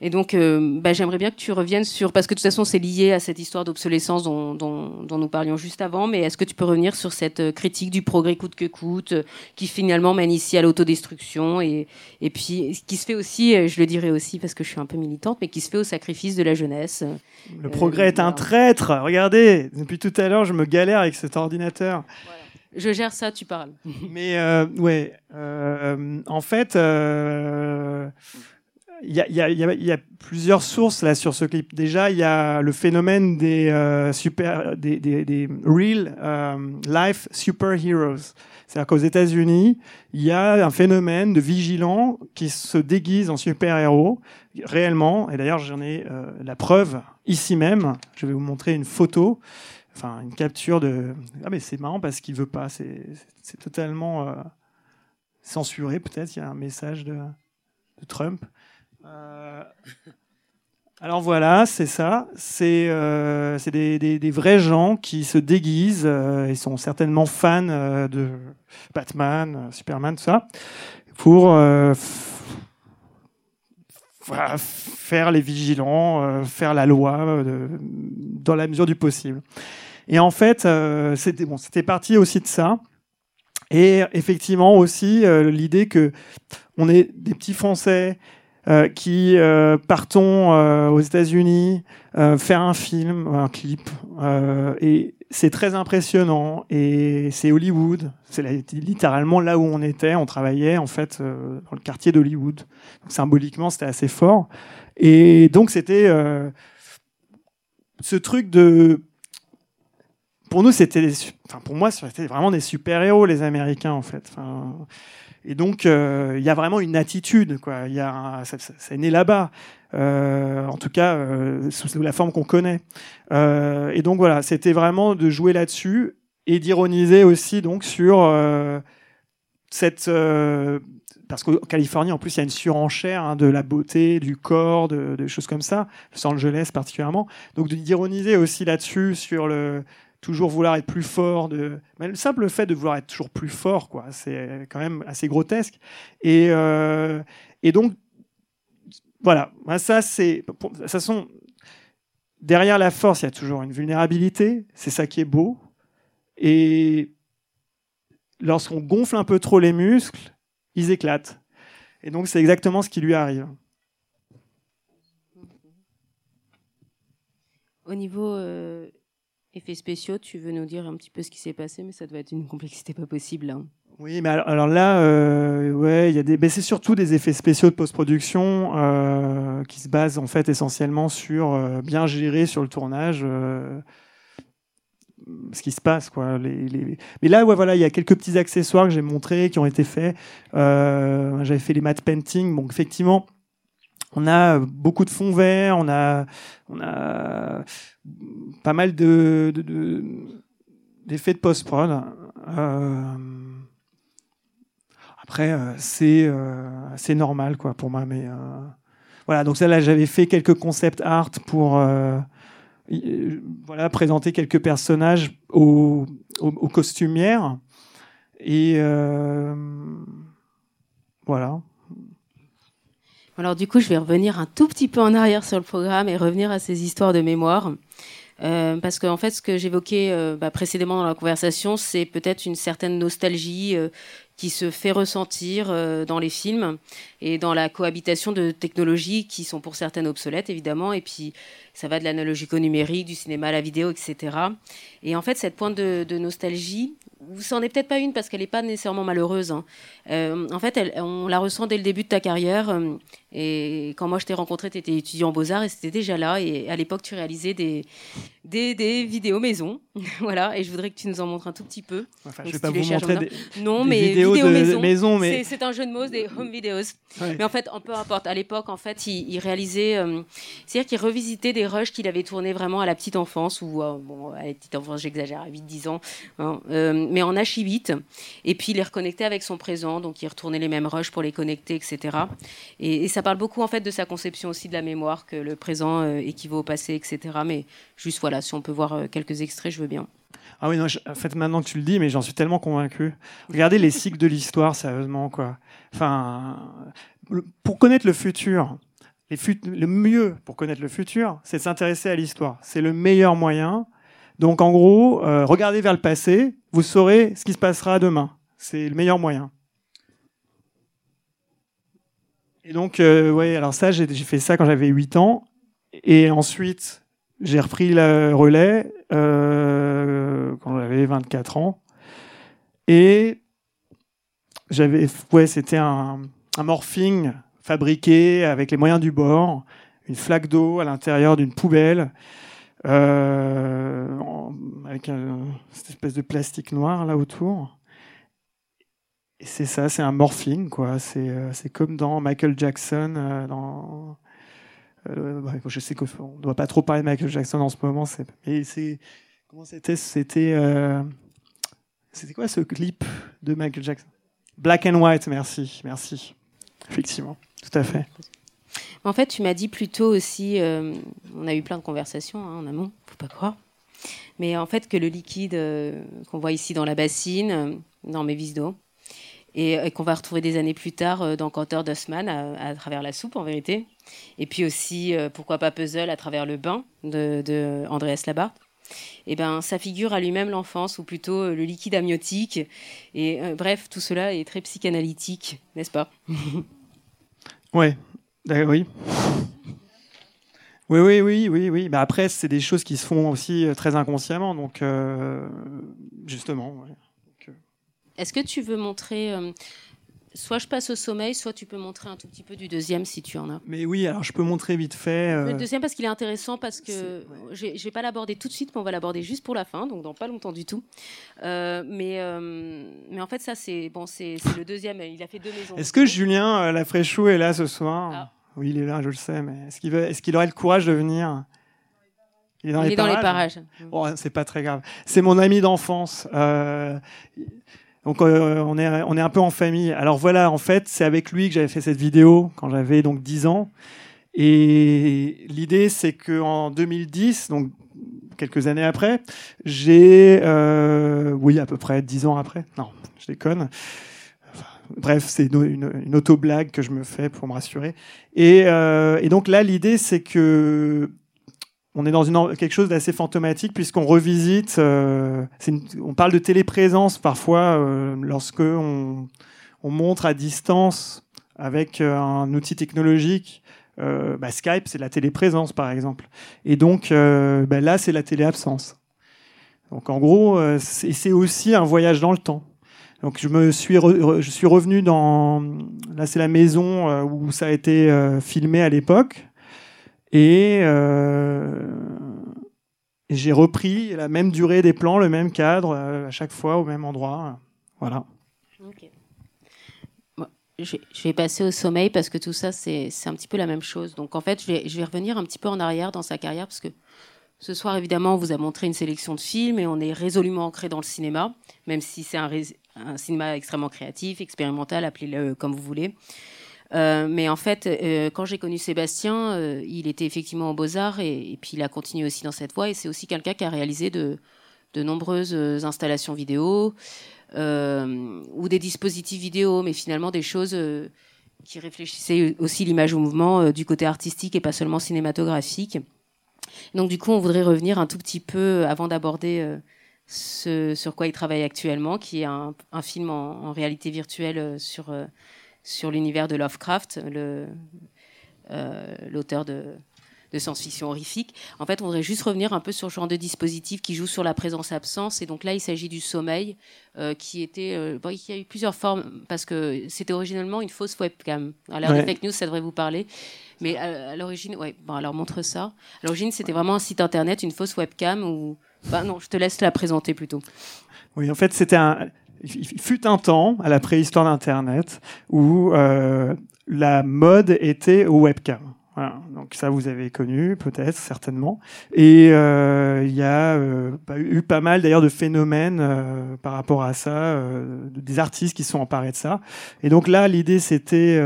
Et donc, euh, bah, j'aimerais bien que tu reviennes sur, parce que de toute façon, c'est lié à cette histoire d'obsolescence dont, dont, dont, nous parlions juste avant, mais est-ce que tu peux revenir sur cette critique du progrès coûte que coûte, qui finalement mène ici à l'autodestruction, et, et puis qui se fait aussi, je le dirais aussi parce que je suis un peu militante, mais qui se fait au sacrifice de la jeunesse. Le progrès euh, est un traître, regardez, depuis tout à l'heure, je me galère avec cet ordinateur. Voilà. Je gère ça, tu parles. Mais euh, ouais, euh, en fait, euh, il y, a plusieurs sources là sur ce clip. Déjà, il y a le phénomène des euh, super, des, real euh, life superheroes. C'est-à-dire qu'aux États-Unis, il y a un phénomène de vigilants qui se déguisent en super-héros réellement. Et d'ailleurs, j'en ai euh, la preuve ici même. Je vais vous montrer une photo, enfin une capture de. Ah mais c'est marrant parce qu'il veut pas. C'est totalement censuré. Peut-être il y a un message de Trump. Euh, alors voilà, c'est ça. C'est euh, des, des, vrais gens qui se déguisent euh, et sont certainement fans euh, de Batman, Superman, tout ça, pour faire les vigilants, faire la loi dans la mesure du possible. Et en fait, c'était bon, parti aussi de ça. Et effectivement aussi l'idée que on est des petits Français euh, qui euh, partons euh, aux États-Unis faire un film, un clip, et c'est très impressionnant. Et c'est Hollywood, c'est littéralement là où on était. On travaillait en fait dans le quartier d'Hollywood. Symboliquement, c'était assez fort. Et donc c'était ce truc de pour nous, c'était, enfin, pour moi, c'était vraiment des super-héros, les Américains, en fait. Et donc, euh, il y a vraiment une attitude, quoi. Il y a, ça, ça, né là-bas, euh, en tout cas euh, sous, la forme qu'on connaît. Euh, et donc voilà, c'était vraiment de jouer là-dessus et d'ironiser aussi donc sur euh, cette parce qu'en Californie, en plus, il y a une surenchère hein, de la beauté, du corps, de, de, choses comme ça, Los Angeles particulièrement. Donc d'ironiser aussi là-dessus sur le toujours vouloir être plus fort. Le simple fait de vouloir être toujours plus fort, c'est quand même assez grotesque. Et, euh, donc, voilà, ça. De toute façon, derrière la force, il y a toujours une vulnérabilité. C'est ça qui est beau. Et lorsqu'on gonfle un peu trop les muscles, ils éclatent. Et donc, c'est exactement ce qui lui arrive. Au niveau euh, Effets spéciaux, tu veux nous dire un petit peu ce qui s'est passé, mais ça doit être une complexité pas possible. Hein. Oui, mais alors, là, euh, ouais, il y a des, c'est surtout des effets spéciaux de post-production euh, qui se basent en fait essentiellement sur euh, bien gérer sur le tournage ce qui se passe, quoi. Mais là, ouais, voilà, il y a quelques petits accessoires que j'ai montrés, qui ont été faits. J'avais fait les matte painting, donc effectivement, on a beaucoup de fonds verts, on a, pas mal de, d'effets de, post-prod. Euh, après, euh, c'est euh, normal quoi pour moi, voilà. Donc ça là, j'avais fait quelques concept art pour présenter quelques personnages aux, aux costumières et voilà. Alors du coup, je vais revenir un tout petit peu en arrière sur le programme et revenir à ces histoires de mémoire. Euh, parce qu'en en fait, ce que j'évoquais euh, bah, précédemment dans la conversation, c'est peut-être une certaine nostalgie euh, qui se fait ressentir euh, dans les films et dans la cohabitation de technologies qui sont pour certaines obsolètes, évidemment, et puis ça va de l'analogique au numérique, du cinéma à la vidéo, etc. Et en fait, cette pointe de, de nostalgie, n'en est peut-être pas une parce qu'elle n'est pas nécessairement malheureuse. Hein. Euh, en fait, elle, on la ressent dès le début de ta carrière. Euh, et quand moi je t'ai rencontré, tu étais étudiant en beaux-arts et c'était déjà là. Et à l'époque, tu réalisais des, des, des vidéos maison. voilà, et je voudrais que tu nous en montres un tout petit peu. Enfin, je ne vais pas vous montrer des, non, mais vidéos, de maison. mais... C'est un jeu de mots, des home videos. Mais en fait, peu importe. À l'époque, en fait, il, réalisait. Euh, c'est-à-dire qu'il revisitait des rushs qu'il avait tournés vraiment à la petite enfance, ou bon, à la petite enfance, j'exagère, à 8-10 ans. Hein, mais en H8. Et puis les reconnectait avec son présent, donc il retournait les mêmes rushs pour les connecter, etc. Et, ça parle beaucoup en fait de sa conception aussi de la mémoire, que le présent euh, équivaut au passé, etc. Mais juste voilà, si on peut voir euh, quelques extraits, je veux bien. Ah oui, non, en fait, maintenant que tu le dis, mais j'en suis tellement convaincu. Regardez les cycles de l'histoire, sérieusement, quoi. Enfin, pour connaître le futur, le mieux pour connaître le futur, c'est de s'intéresser à l'histoire. C'est le meilleur moyen donc en gros, euh, regardez vers le passé, vous saurez ce qui se passera demain. C'est le meilleur moyen. Et donc, euh, ouais, alors ça, j'ai fait ça quand j'avais 8 ans. Et ensuite, j'ai repris le relais euh, quand j'avais 24 ans. Et j'avais, ouais, c'était un morphing fabriqué avec les moyens du bord, une flaque d'eau à l'intérieur d'une poubelle. Euh, avec cette espèce de plastique noir là autour. Et c'est ça, c'est un morphine, quoi. C'est, euh, c'est comme dans Michael Jackson, euh, dans. je sais qu'on ne doit pas trop parler de Michael Jackson en ce moment, c'est, mais c'est. Comment c'était? C'était. C'était quoi ce clip de Michael Jackson? Black and White, merci, merci. Effectivement, tout à fait. En fait, tu m'as dit plutôt aussi, euh, on a eu plein de conversations hein, en amont, faut pas croire, mais en fait que le liquide euh, qu'on voit ici dans la bassine, euh, dans mes vis d'eau, et, qu'on va retrouver des années plus tard dans Cantor Dossman à, travers la soupe en vérité, et puis aussi pourquoi pas Puzzle à travers le bain de, de Andreas Labarthe. Eh ben, ça figure à lui-même l'enfance, ou plutôt le liquide amniotique. Et bref, tout cela est très psychanalytique, n'est-ce pas? Ouais, Oui. Oui, oui, oui, oui, oui. Mais après, c'est des choses qui se font aussi très inconsciemment, donc justement. Est-ce que tu veux montrer soit je passe au sommeil, soit tu peux montrer un tout petit peu du deuxième si tu en as. Mais oui, alors je peux montrer vite fait. Le euh, deuxième parce qu'il est intéressant parce que je ne vais pas l'aborder tout de suite, mais on va l'aborder juste pour la fin, donc dans pas longtemps du tout. Euh, mais, euh, mais en fait, ça c'est bon, c'est le deuxième. Il a fait deux maisons. Est-ce que Julien Lafréchou est là ce soir? Ah. Oui, il est là, je le sais, mais est-ce qu'il est aurait le courage de venir? Il est dans, les, parages? Bon, c'est pas très grave. C'est mon ami d'enfance. Donc euh, on, est, on est un peu en famille. Alors voilà, en fait, c'est avec lui que j'avais fait cette vidéo quand j'avais donc 10 ans. Et l'idée, c'est qu'en 2010, donc quelques années après, j'ai, euh, oui, à peu près 10 ans après, non, je déconne. Bref, c'est une, auto-blague que je me fais pour me rassurer. Et, euh, donc là, l'idée, c'est que on est dans quelque chose d'assez fantomatique puisqu'on revisite. Euh, on parle de téléprésence parfois euh, lorsque on, montre à distance avec euh, un outil technologique. Bah, Skype, c'est la téléprésence par exemple. Et donc bah, là, c'est la téléabsence. Donc en gros, c'est aussi un voyage dans le temps. Donc je me suis je suis revenu dans là c'est la maison où ça a été filmé à l'époque et, euh, j'ai repris la même durée des plans, le même cadre, euh, à chaque fois au même endroit. Voilà. je, vais passer au sommeil parce que tout ça, c'est un petit peu la même chose. Donc en fait, je vais, je vais, revenir un petit peu en arrière dans sa carrière parce que ce soir, évidemment, on vous a montré une sélection de films et on est résolument ancré dans le cinéma, même si c'est un, cinéma extrêmement créatif, expérimental, appelez-le comme vous voulez. Euh, mais en fait, euh, quand j'ai connu Sébastien, euh, il était effectivement au Beaux-Arts et, puis il a continué aussi dans cette voie. Et c'est aussi quelqu'un qui a réalisé de nombreuses installations vidéo ou des dispositifs vidéo, mais finalement des choses qui réfléchissaient aussi l'image au mouvement du côté artistique et pas seulement cinématographique. Donc du coup, on voudrait revenir un tout petit peu avant d'aborder ce sur quoi il travaille actuellement, qui est un, film en, réalité virtuelle sur sur l'univers de Lovecraft, euh, l'auteur de, science-fiction horrifique. En fait, on voudrait juste revenir un peu sur le genre de dispositif qui joue sur la présence-absence. Et donc là, il s'agit du sommeil, euh, qui était, euh, bon, il y a eu plusieurs formes parce que c'était originellement une fausse webcam. À l'heure des fake news, ça devrait vous parler. Mais à, l'origine, ouais, bon, alors montre ça. À l'origine, c'était vraiment un site internet, une fausse webcam ou, bah non, je te laisse la présenter plutôt. Oui, en fait, c'était un, il fut un temps, à la préhistoire d'Internet, où euh, la mode était au webcam. Voilà. Donc ça, vous avez connu, peut-être, certainement. Et euh, il y a euh, eu pas mal d'ailleurs de phénomènes euh, par rapport à ça, euh, des artistes qui sont emparés de ça. Et donc là, l'idée, c'était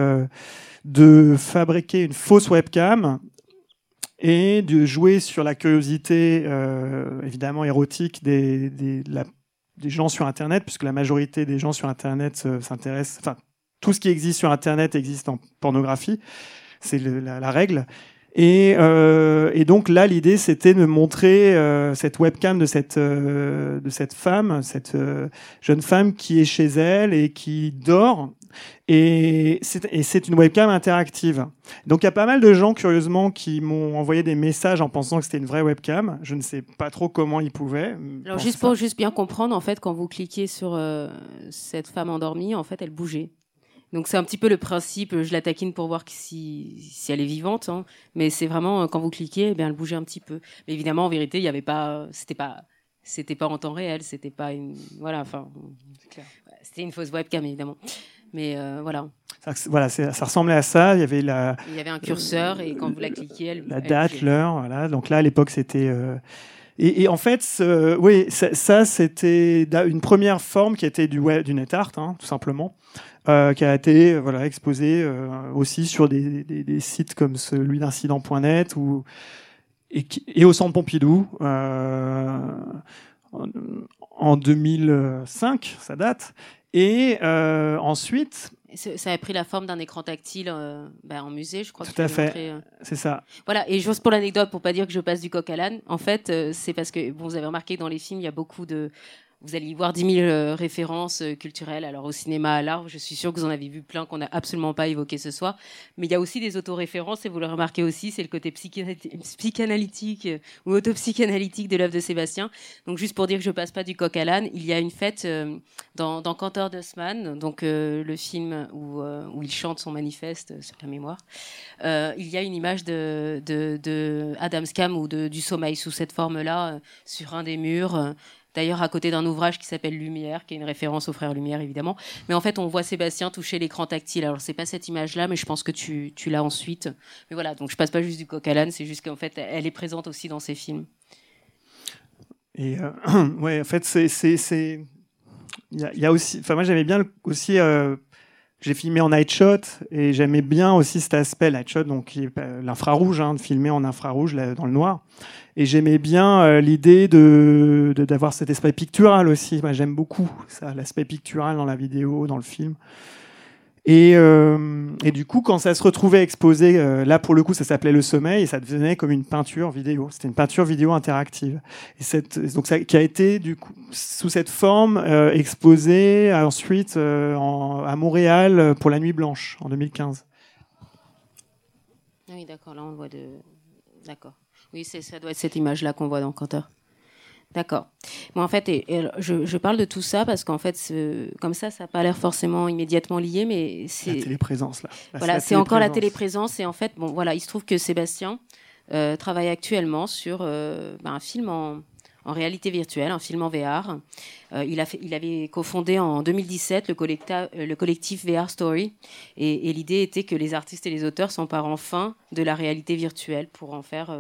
de fabriquer une fausse webcam et de jouer sur la curiosité, évidemment érotique des, des, des gens sur Internet, puisque la majorité des gens sur Internet s'intéressent, enfin, tout ce qui existe sur Internet existe en pornographie, c'est la, la, règle. Et, euh, et, donc là, l'idée, c'était de montrer euh, cette webcam de cette euh, de cette femme, cette euh, jeune femme qui est chez elle et qui dort et c'est une webcam interactive. Donc il y a pas mal de gens, curieusement, qui m'ont envoyé des messages en pensant que c'était une vraie webcam. Je ne sais pas trop comment ils pouvaient. Alors juste pour juste bien comprendre, en fait, quand vous cliquez sur euh, cette femme endormie, en fait, elle bougeait. Donc c'est un petit peu le principe, je la taquine pour voir si, si elle est vivante, hein. mais c'est vraiment quand vous cliquez, eh bien elle bougeait un petit peu. Mais évidemment, en vérité, il n'y avait pas, c'était pas, c'était pas en temps réel, c'était pas une, voilà, enfin, c'était une fausse webcam évidemment. Mais euh, voilà. Ça, voilà, ça ressemblait à ça. Il y avait la. Il y avait un curseur et quand vous la cliquiez, elle. La date, l'heure, voilà. Donc là, à l'époque, c'était. Euh, et, et, en fait, oui, ça, ça c'était une première forme qui était du web, du net art, hein, tout simplement, euh, qui a été voilà exposée euh, aussi sur des, des, des, sites comme celui d'incident.net ou et, et, au Centre Pompidou. Euh, en 2005, ça date. Et euh, ensuite. Ça a pris la forme d'un écran tactile euh, ben, en musée, je crois. Tout à fait. Euh. C'est ça. Voilà. Et juste pour l'anecdote, pour pas dire que je passe du coq à l'âne, en fait, c'est parce que bon, vous avez remarqué que dans les films, il y a beaucoup de vous allez y voir 10 000 euh, références euh, culturelles, alors au cinéma, à l'art. Je suis sûre que vous en avez vu plein qu'on n'a absolument pas évoqué ce soir. Mais il y a aussi des autoréférences, et vous le remarquez aussi, c'est le côté psychanalytique euh, ou autopsychanalytique de l'œuvre de Sébastien. Donc juste pour dire que je passe pas du coq à l'âne, il y a une fête dans, dans Cantor d'Osman, donc le film où, il chante son manifeste sur la mémoire. il y a une image de, de, de Adam Scam ou de, du sommeil sous cette forme-là sur un des murs d'ailleurs à côté d'un ouvrage qui s'appelle Lumière, qui est une référence aux frères Lumière évidemment. Mais en fait, on voit Sébastien toucher l'écran tactile. Alors c'est pas cette image-là, mais je pense que tu, tu l'as ensuite. Mais voilà, donc je passe pas juste du coq à l'âne, c'est juste qu'en fait, elle est présente aussi dans ces films. Et euh, ouais, en fait, c'est il y, y, a aussi, enfin moi j'aimais bien aussi. Euh, j'ai filmé en night shot et j'aimais bien aussi cet aspect night shot, donc euh, l'infrarouge, hein, de filmer en infrarouge là, dans le noir. Et j'aimais bien euh, l'idée de d'avoir cet aspect pictural aussi. Moi, j'aime beaucoup ça, l'aspect pictural dans la vidéo, dans le film. Et, euh, du coup, quand ça se retrouvait exposé, euh, là pour le coup, ça s'appelait le sommeil et ça devenait comme une peinture vidéo. C'était une peinture vidéo interactive. Et cette, donc ça, qui a été du coup sous cette forme euh, exposée ensuite euh, en, à Montréal pour la Nuit Blanche en 2015. Oui, d'accord. Là, on voit de. D'accord. Oui, ça doit être cette image-là qu'on voit dans Cantor. D'accord. Bon, en fait, et, je, je, parle de tout ça parce qu'en fait, comme ça, ça n'a pas l'air forcément immédiatement lié, mais c'est. La téléprésence, là. voilà, c'est encore la téléprésence. Et en fait, bon, voilà, il se trouve que Sébastien euh, travaille actuellement sur euh, ben, un film en, en, réalité virtuelle, un film en VR. Euh, il, a fait, il avait cofondé en 2017 le, collecta, le collectif VR Story. Et, et l'idée était que les artistes et les auteurs s'emparent enfin de la réalité virtuelle pour en faire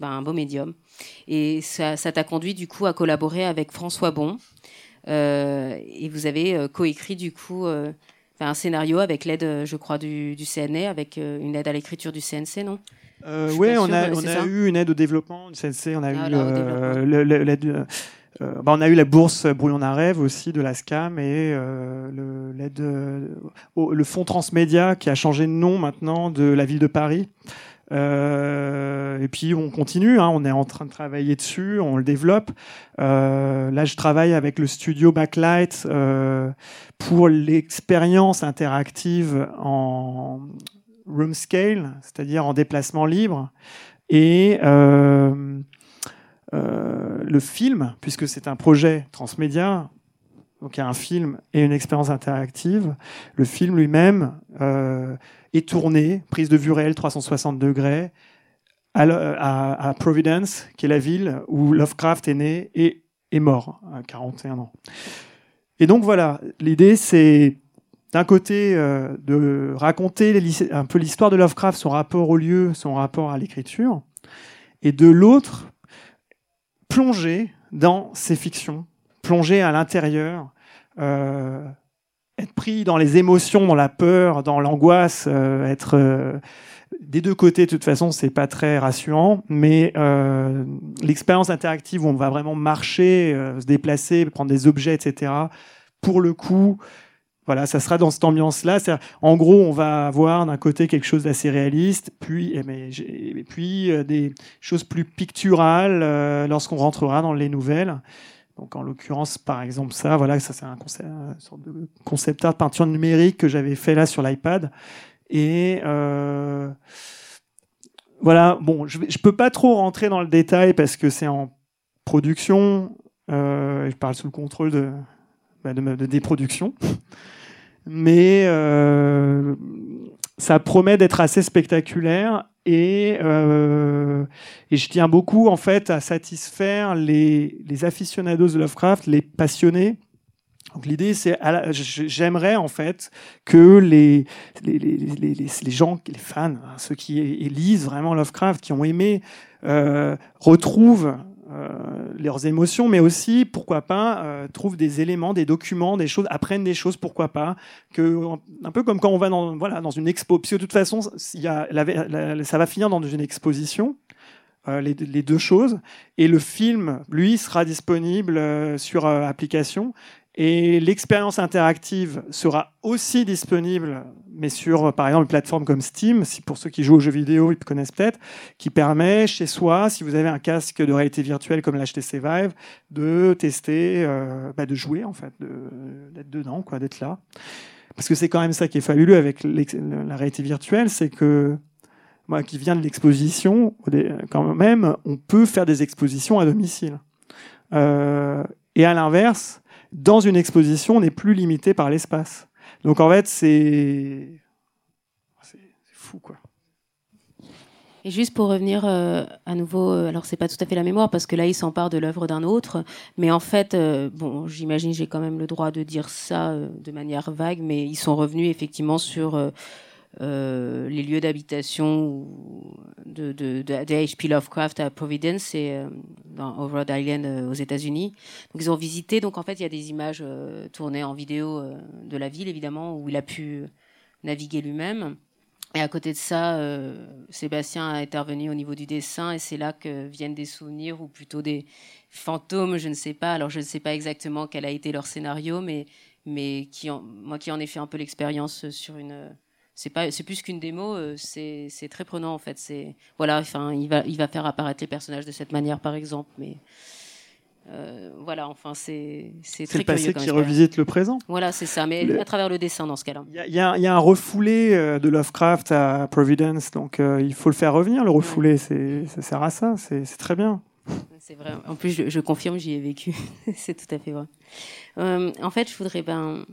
ben, un beau médium. Et ça, t'a conduit du coup à collaborer avec François Bon. Euh, et vous avez euh, coécrit du coup euh, ben, un scénario avec l'aide, je crois, du, CNE, avec une aide à l'écriture du CNC, non? Oui, on a, on a eu une aide au développement du CNC, on a ah, eu l'aide. Euh, bah, on a eu la bourse Brouillon d'un rêve aussi de la SCAM et euh, le, l'aide, le fonds Transmédia qui a changé de nom maintenant de la ville de Paris euh, et puis on continue, hein, on est en train de travailler dessus, on le développe. Euh, là, je travaille avec le studio Backlight euh, pour l'expérience interactive en room scale, c'est-à-dire en déplacement libre. Et le film, puisque c'est un projet transmédia, donc il y a un film et une expérience interactive. Le film lui-même euh, est tourné, prise de vue réelle 360 degrés, à, Providence, qui est la ville où Lovecraft est né et est mort à 41 ans. Et donc voilà, l'idée c'est d'un côté euh, de raconter un peu l'histoire de Lovecraft, son rapport au lieu, son rapport à l'écriture, et de l'autre, plonger dans ses fictions, plonger à l'intérieur, euh, être pris dans les émotions, dans la peur, dans l'angoisse, euh, être euh, des deux côtés, de toute façon, c'est pas très rassurant, mais l'expérience interactive où on va vraiment marcher, se déplacer, prendre des objets, etc. Pour le coup, voilà, ça sera dans cette ambiance-là. En gros, on va avoir d'un côté quelque chose d'assez réaliste, puis, eh, mais, et puis des choses plus picturales lorsqu'on rentrera dans les nouvelles. Donc en l'occurrence, par exemple, ça, voilà, ça c'est un concept, une sorte de art peinture numérique que j'avais fait là sur l'iPad. Et euh, voilà, bon, je, je peux pas trop rentrer dans le détail parce que c'est en production. Euh, je parle sous le contrôle de, bah, de, de, des productions. Mais euh, ça promet d'être assez spectaculaire et, euh, et je tiens beaucoup en fait à satisfaire les, les aficionados de Lovecraft, les passionnés. Donc l'idée c'est j'aimerais en fait que les les, les, les, gens, les fans, hein, ceux qui lisent vraiment Lovecraft, qui ont aimé, euh, retrouvent leurs émotions, mais aussi, pourquoi pas, euh, trouvent des éléments, des documents, des choses, apprennent des choses, pourquoi pas, que un peu comme quand on va dans voilà dans une expo, parce que de toute façon, ça va finir dans une exposition. Euh, les, deux choses et le film lui sera disponible euh, sur application et l'expérience interactive sera aussi disponible mais sur, par exemple, une plateforme comme Steam, si pour ceux qui jouent aux jeux vidéo, ils connaissent peut-être, qui permet chez soi, si vous avez un casque de réalité virtuelle comme l'HTC Vive, de tester, euh, bah, de jouer en fait, d'être dedans, quoi, d'être là. Parce que c'est quand même ça qui est fabuleux avec la réalité virtuelle, c'est que moi qui viens de l'exposition, quand même, on peut faire des expositions à domicile. Euh, et à l'inverse, dans une exposition, on n'est plus limité par l'espace. Donc en fait, c'est fou quoi. Et juste pour revenir euh, à nouveau, euh, alors c'est pas tout à fait la mémoire parce que là il s'empare de l'œuvre d'un autre, mais en fait, euh, bon, j'imagine j'ai quand même le droit de dire ça de manière vague, mais ils sont revenus effectivement sur les lieux d'habitation de, de, de, H.P. Lovecraft à Providence et dans Rhode Island aux États-Unis. Donc ils ont visité. Donc en fait, il y a des images tournées en vidéo de la ville évidemment où il a pu naviguer lui-même. Et à côté de ça, euh, Sébastien a intervenu au niveau du dessin et c'est là que viennent des souvenirs ou plutôt des fantômes, je ne sais pas. Alors je ne sais pas exactement quel a été leur scénario, mais, mais qui moi qui en ai fait un peu l'expérience sur une... C'est pas, c'est plus qu'une démo, euh, c'est, c'est très prenant en fait. C'est voilà, enfin, il va, il va faire apparaître les personnages de cette manière par exemple, mais euh, voilà, enfin, c'est c'est le passé qui revisite le présent. Voilà, c'est ça, mais à travers le dessin dans ce cas-là. Il y, a un refoulé euh, de Lovecraft à Providence, donc euh, il faut le faire revenir. Le refoulé, c'est ça sert à ça, c'est très bien. C'est vrai. En plus, je, je confirme, j'y ai vécu. c'est tout à fait vrai. en fait, je voudrais ben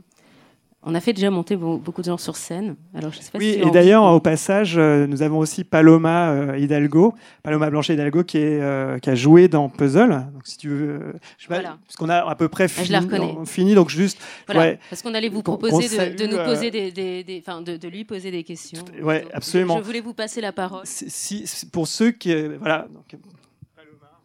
on a fait déjà monter beaucoup de gens sur scène. Alors, je sais pas oui, et d'ailleurs, au passage, euh, nous avons aussi Paloma euh, Hidalgo, Paloma Blanchet Hidalgo, qui, est, euh, qui a joué dans Puzzle. Donc, si tu veux, je sais pas, parce qu'on a à peu près ah, fini, fini donc juste. Voilà, parce qu'on allait vous proposer de, nous poser des, des, des de, de, lui poser des questions. Ouais, absolument. Je voulais vous passer la parole. Si, pour ceux qui, voilà, donc,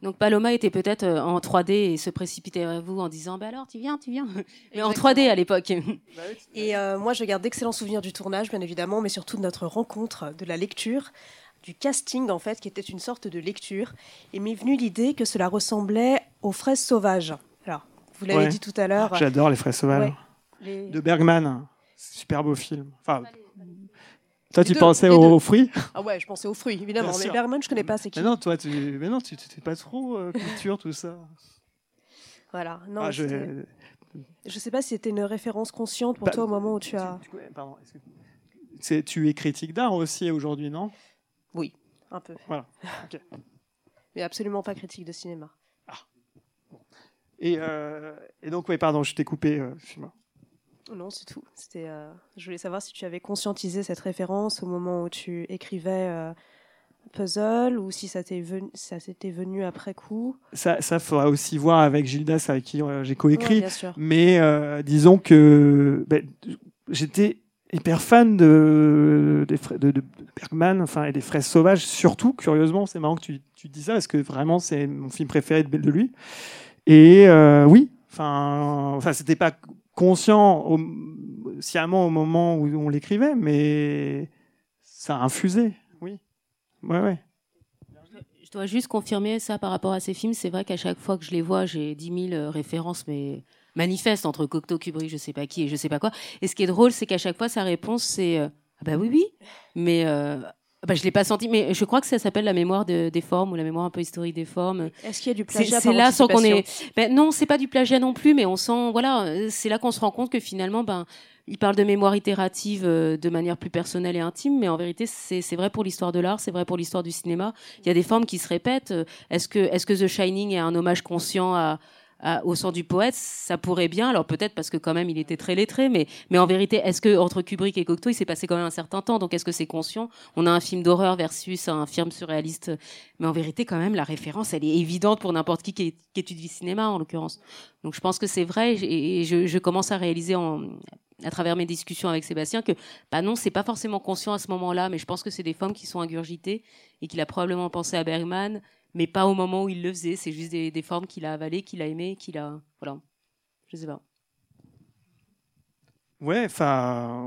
donc Paloma était peut-être euh, en 3D et se précipitait à vous en disant bah alors tu viens, tu viens. Mais en 3D à l'époque. Et euh, moi je garde d'excellents souvenirs du tournage bien évidemment, mais surtout de notre rencontre, de la lecture, du casting en fait qui était une sorte de lecture. Et m'est venue l'idée que cela ressemblait aux fraises sauvages. Alors vous l'avez dit tout à l'heure. J'adore les fraises sauvages. De Bergman, super beau film. Enfin, toi, tu pensais aux, fruits Ah ouais, je pensais aux fruits, évidemment. mais Berman, je connais pas, c'est qui Mais non, toi, tu mais non, tu n'étais pas trop euh, culture, tout ça. Voilà. Non, ah, je... je sais pas si c'était une référence consciente pour bah, toi au moment où tu as. Pardon. Que... Tu es critique d'art aussi aujourd'hui, non? Oui, un peu. Voilà. mais absolument pas critique de cinéma. Ah. Et, euh, et, donc, oui, pardon, je t'ai coupé. Euh, non, c'est tout. C'était, euh, je voulais savoir si tu avais conscientisé cette référence au moment où tu écrivais euh, Puzzle ou si ça, t'est venu, ça s'était venu après coup. Ça, ça faudra aussi voir avec Gildas avec qui euh, j'ai coécrit. Mais disons que ben, j'étais hyper fan de, de, de, Bergman enfin, et des fraises sauvages, surtout, curieusement. C'est marrant que tu, tu dis ça parce que vraiment, c'est mon film préféré de, de lui. Et oui, enfin, enfin c'était pas conscient au, sciemment au moment où on l'écrivait, mais ça a infusé, oui. Ouais, ouais. Je dois juste confirmer ça par rapport à ces films. C'est vrai qu'à chaque fois que je les vois, j'ai 10 000 euh, références, mais manifestes entre Cocteau, Kubrick, je sais pas qui et je sais pas quoi. Et ce qui est drôle, c'est qu'à chaque fois, sa réponse, c'est euh, ah bah oui, oui, mais euh, bah, je l'ai pas senti, mais je crois que ça s'appelle la mémoire des formes ou la mémoire un peu historique des formes. Est-ce qu'il y a du plagiat C'est là sans qu'on est. Ben, non, c'est pas du plagiat non plus, mais on sent, voilà, c'est là qu'on se rend compte que finalement, ben, il parle de mémoire itérative euh, de manière plus personnelle et intime, mais en vérité, c'est vrai pour l'histoire de l'art, c'est vrai pour l'histoire du cinéma. Il y a des formes qui se répètent. Est-ce que, est-ce que The Shining est un hommage conscient à au sens du poète, ça pourrait bien. Alors peut-être parce que quand même il était très lettré, mais mais en vérité, est-ce que entre Kubrick et Cocteau, il s'est passé quand même un certain temps? Donc est-ce que c'est conscient? On a un film d'horreur versus un film surréaliste, mais en vérité quand même la référence, elle est évidente pour n'importe qui qui, étudie le cinéma en l'occurrence. Donc je pense que c'est vrai. Et, je, je, commence à réaliser en, à travers mes discussions avec Sébastien que bah non, c'est pas forcément conscient à ce moment-là, mais je pense que c'est des formes qui sont ingurgitées et qu'il a probablement pensé à Bergman mais pas au moment où il le faisait. C'est juste des, formes qu'il a avalées, qu'il a aimées, qu'il a. Voilà. Je sais pas. Ouais, enfin,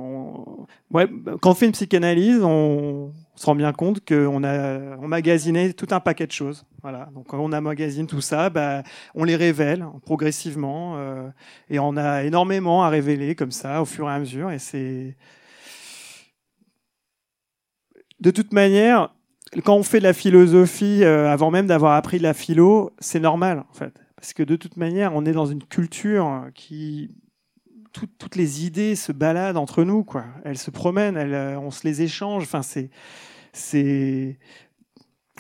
ouais, quand on fait une psychanalyse, on, se rend bien compte qu'on a emmagasiné tout un paquet de choses. Voilà. Donc, quand on emmagasine tout ça, bah, on les révèle progressivement, euh, et on a énormément à révéler comme ça au fur et à mesure, et c'est de toute manière, quand on fait de la philosophie euh, avant même d'avoir appris de la philo, c'est normal en fait. Parce que de toute manière, on est dans une culture qui. toutes les idées se baladent entre nous, quoi. Elles se promènent, elles, euh, on se les échange. Enfin, c'est. c'est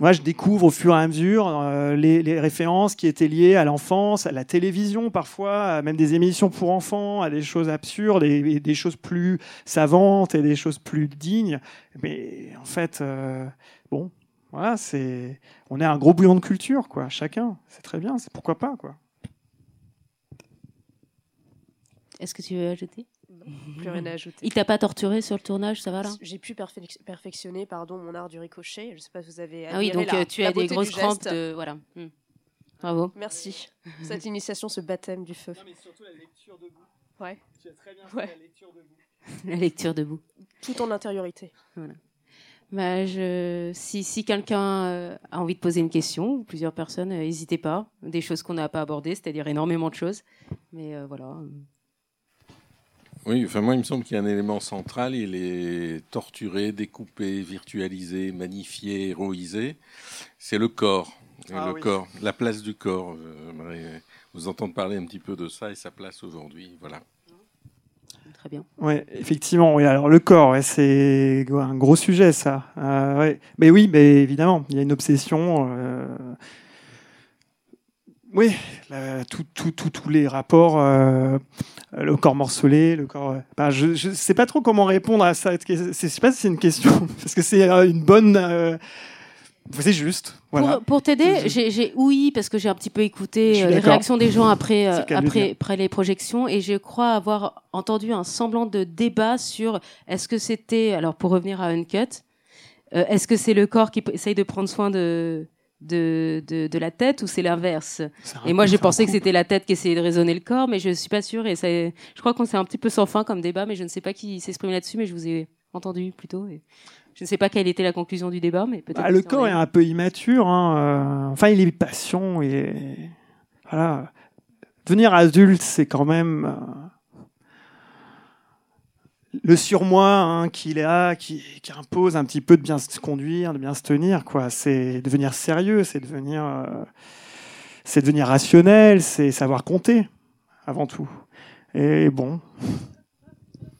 moi, je découvre au fur et à mesure euh, les, références qui étaient liées à l'enfance, à la télévision parfois, même des émissions pour enfants, à des choses absurdes et, des choses plus savantes et des choses plus dignes. Mais en fait, euh, bon, voilà, c'est, on est un gros bouillon de culture, quoi, chacun. C'est très bien, c'est pourquoi pas, quoi. Est-ce que tu veux ajouter? Plus rien à ajouter. Il t'a pas torturé sur le tournage, ça va là? J'ai pu perfectionner pardon, mon art du ricochet. Je sais pas si vous avez. Ah oui, donc euh, tu as des grosses crampes. De... Voilà. Hmm. Bravo. Merci. Cette initiation, ce baptême du feu. Non, mais surtout la lecture debout. Ouais. Tu as très bien fait la lecture debout. la lecture debout. Tout en intériorité. Voilà. Bah, je... Si, si quelqu'un euh, a envie de poser une question, ou plusieurs personnes, euh, n'hésitez pas. Des choses qu'on n'a pas abordées, c'est-à-dire énormément de choses. Mais voilà. Oui, enfin moi il me semble qu'il y a un élément central, il est torturé, découpé, virtualisé, magnifié, héroïsé. C'est le corps. Ah le corps, la place du corps. J'aimerais vous entendre parler un petit peu de ça et sa place aujourd'hui. Voilà. Oui, effectivement. Alors le corps, c'est un gros sujet, ça. Euh. Mais oui, mais évidemment, il y a une obsession. Euh, oui, tous les rapports, euh, le corps morcelé, le corps. Je ne sais pas trop comment répondre à ça. Je ne sais pas si c'est une question, parce que c'est une bonne. Euh, c'est juste. Voilà. Pour, t'aider, j'ai ouï parce que j'ai un petit peu écouté les réactions des gens après, après, après les projections et je crois avoir entendu un semblant de débat sur est-ce que c'était, alors pour revenir à Uncut, est-ce que c'est le corps qui essaye de prendre soin de, de, de, la tête ou c'est l'inverse? Et moi, j'ai pensé que c'était la tête qui essayait de raisonner le corps, mais je ne suis pas sûre. Et je crois qu'on s'est un petit peu sans fin comme débat, mais je ne sais pas qui s'exprime là-dessus, mais je vous ai entendu plutôt. Et je ne sais pas quelle était la conclusion du débat, mais peut-être. Bah, le corps est un peu immature. Hein, euh, Enfin, il est patient. Et voilà. Devenir adulte, c'est quand même. Euh, le surmoi hein, qu'il a, qui, qui, impose un petit peu de bien se conduire, de bien se tenir, quoi. C'est devenir sérieux, c'est devenir, euh, c'est devenir rationnel, c'est savoir compter avant tout. Et bon.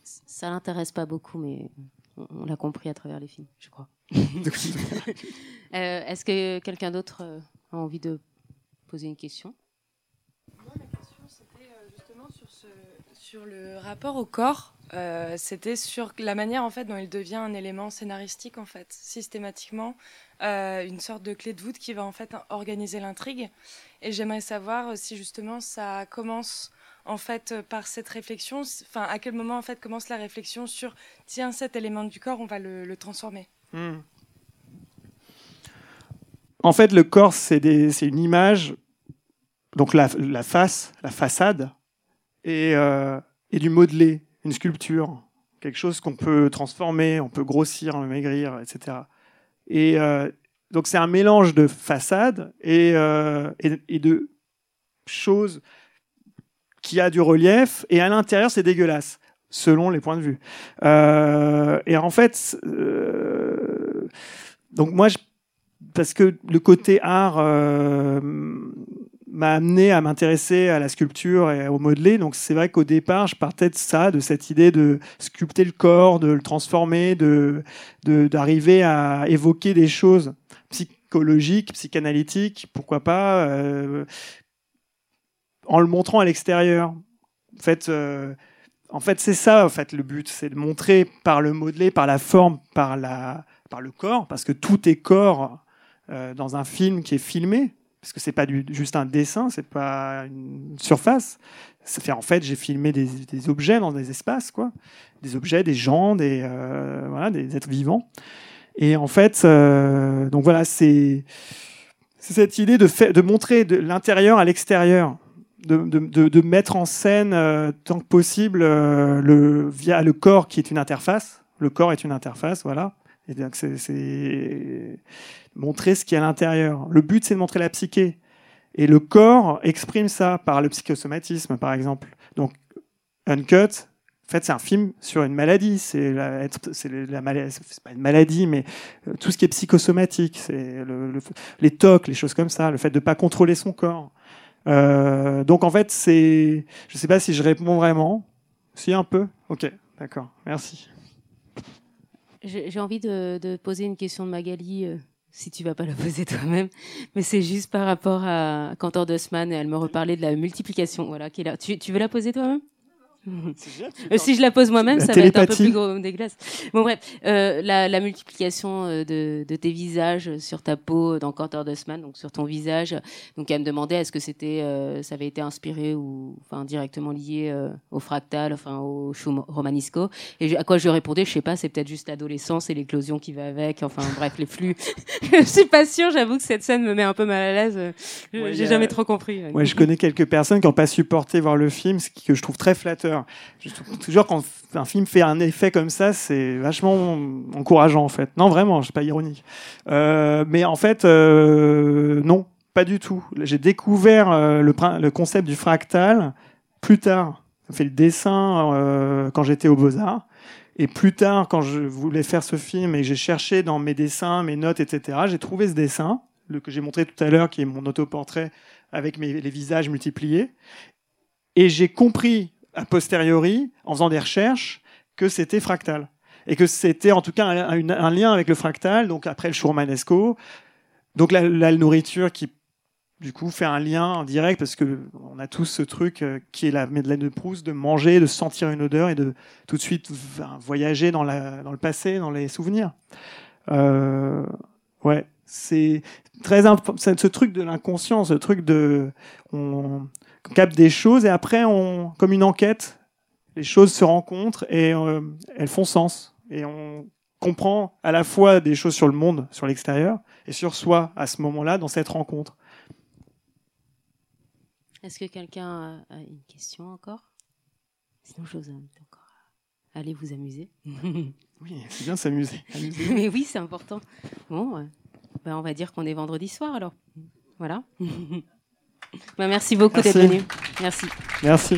Ça l'intéresse pas beaucoup, mais on l'a compris à travers les films, je crois. Euh, est-ce que quelqu'un d'autre euh, a envie de poser une question? Moi, la question, c'était justement sur, ce, sur le rapport au corps. Euh, c'était sur la manière en fait dont il devient un élément scénaristique en fait systématiquement euh, une sorte de clé de voûte qui va en fait organiser l'intrigue et j'aimerais savoir si justement ça commence en fait par cette réflexion enfin à quel moment en fait commence la réflexion sur tiens cet élément du corps on va le, transformer hmm. en fait le corps c'est une image donc la, face la façade et, euh, et du modelé une sculpture, quelque chose qu'on peut transformer, on peut grossir, maigrir, etc. Et euh, donc c'est un mélange de façade euh, et, et, de choses qui a du relief, et à l'intérieur c'est dégueulasse, selon les points de vue. Euh, et en fait, donc moi, je, parce que le côté art m'a amené à m'intéresser à la sculpture et au modelé. Donc c'est vrai qu'au départ, je partais de ça, de cette idée de sculpter le corps, de le transformer, de d'arriver à évoquer des choses psychologiques, psychanalytiques, pourquoi pas, euh, en le montrant à l'extérieur. En fait, euh, en fait, c'est ça. En fait, le but, c'est de montrer par le modelé, par la forme, par la, par le corps, parce que tout est corps euh, dans un film qui est filmé parce que c'est pas du, juste un dessin, c'est pas une surface. Ça fait en fait, j'ai filmé des, objets dans des espaces, quoi, des objets, des gens, des euh, voilà, des êtres vivants. Et en fait, donc voilà, c'est c'est cette idée de, fait, de montrer de l'intérieur à l'extérieur, de, de, de, mettre en scène euh, tant que possible euh, le via le corps qui est une interface. Le corps est une interface, voilà. Et donc c'est montrer ce qui est à l'intérieur. Le but, c'est de montrer la psyché. Et le corps exprime ça par le psychosomatisme, par exemple. Donc, Uncut fait, c'est un film sur une maladie. C'est la, c'est pas une maladie, mais euh, tout ce qui est psychosomatique, c'est le, les tocs, les choses comme ça, le fait de pas contrôler son corps. Euh, donc en fait, c'est, je sais pas si je réponds vraiment. Si un peu. Ok, d'accord. Merci. J'ai envie de, de, poser une question de Magali. Euh, si tu vas pas la poser toi-même, mais c'est juste par rapport à Cantor Dossman et elle me reparlait de la multiplication. Voilà, qui est là. Tu, tu veux la poser toi-même? si je la pose moi-même, ça va être un peu plus gros des glaces. Bon bref, euh, la, la, multiplication euh, de, de, tes visages sur ta peau dans Quarter Dustman, donc sur ton visage. Donc elle me demandait est-ce que c'était, euh, ça avait été inspiré ou enfin directement lié euh, au fractal, enfin au chou romanisco. Et à quoi je répondais, je sais pas, c'est peut-être juste l'adolescence et l'éclosion qui va avec. Enfin bref, les flux. je suis pas sûre. J'avoue que cette scène me met un peu mal à l'aise. J'ai jamais trop compris. Ouais, je connais quelques personnes qui n'ont pas supporté voir le film, ce que je trouve très flatteur toujours quand un film fait un effet comme ça, c'est vachement encourageant en fait. Non, vraiment, suis pas ironique. Euh, mais en fait, euh, non, pas du tout. J'ai découvert euh, le, concept du fractal plus tard. J'ai fait le dessin quand j'étais au Beaux-Arts. Et plus tard, quand je voulais faire ce film et j'ai cherché dans mes dessins, mes notes, etc., j'ai trouvé ce dessin, le que j'ai montré tout à l'heure, qui est mon autoportrait avec les visages multipliés. Et j'ai compris a posteriori, en faisant des recherches, que c'était fractal. Et que c'était en tout cas un, lien avec le fractal, donc après le Schurmanesco. Donc la, nourriture qui, du coup, fait un lien direct, parce que on a tous ce truc euh, qui est la Madeleine de Proust, de manger, de sentir une odeur et de tout de suite voyager dans, le passé, dans les souvenirs. Euh, ouais, c'est très important. Ce truc de l'inconscient, ce truc de. On capte des choses et après, on, comme une enquête, les choses se rencontrent et euh, elles font sens. Et on comprend à la fois des choses sur le monde, sur l'extérieur, et sur soi à ce moment-là, dans cette rencontre. Est-ce que quelqu'un a une question encore? Sinon, je vous invite encore à aller vous amuser. oui, c'est bien s'amuser. Mais oui, c'est important. Bon, ben, on va dire qu'on est vendredi soir alors. Voilà. Bah, merci beaucoup d'être venu. Merci. Merci.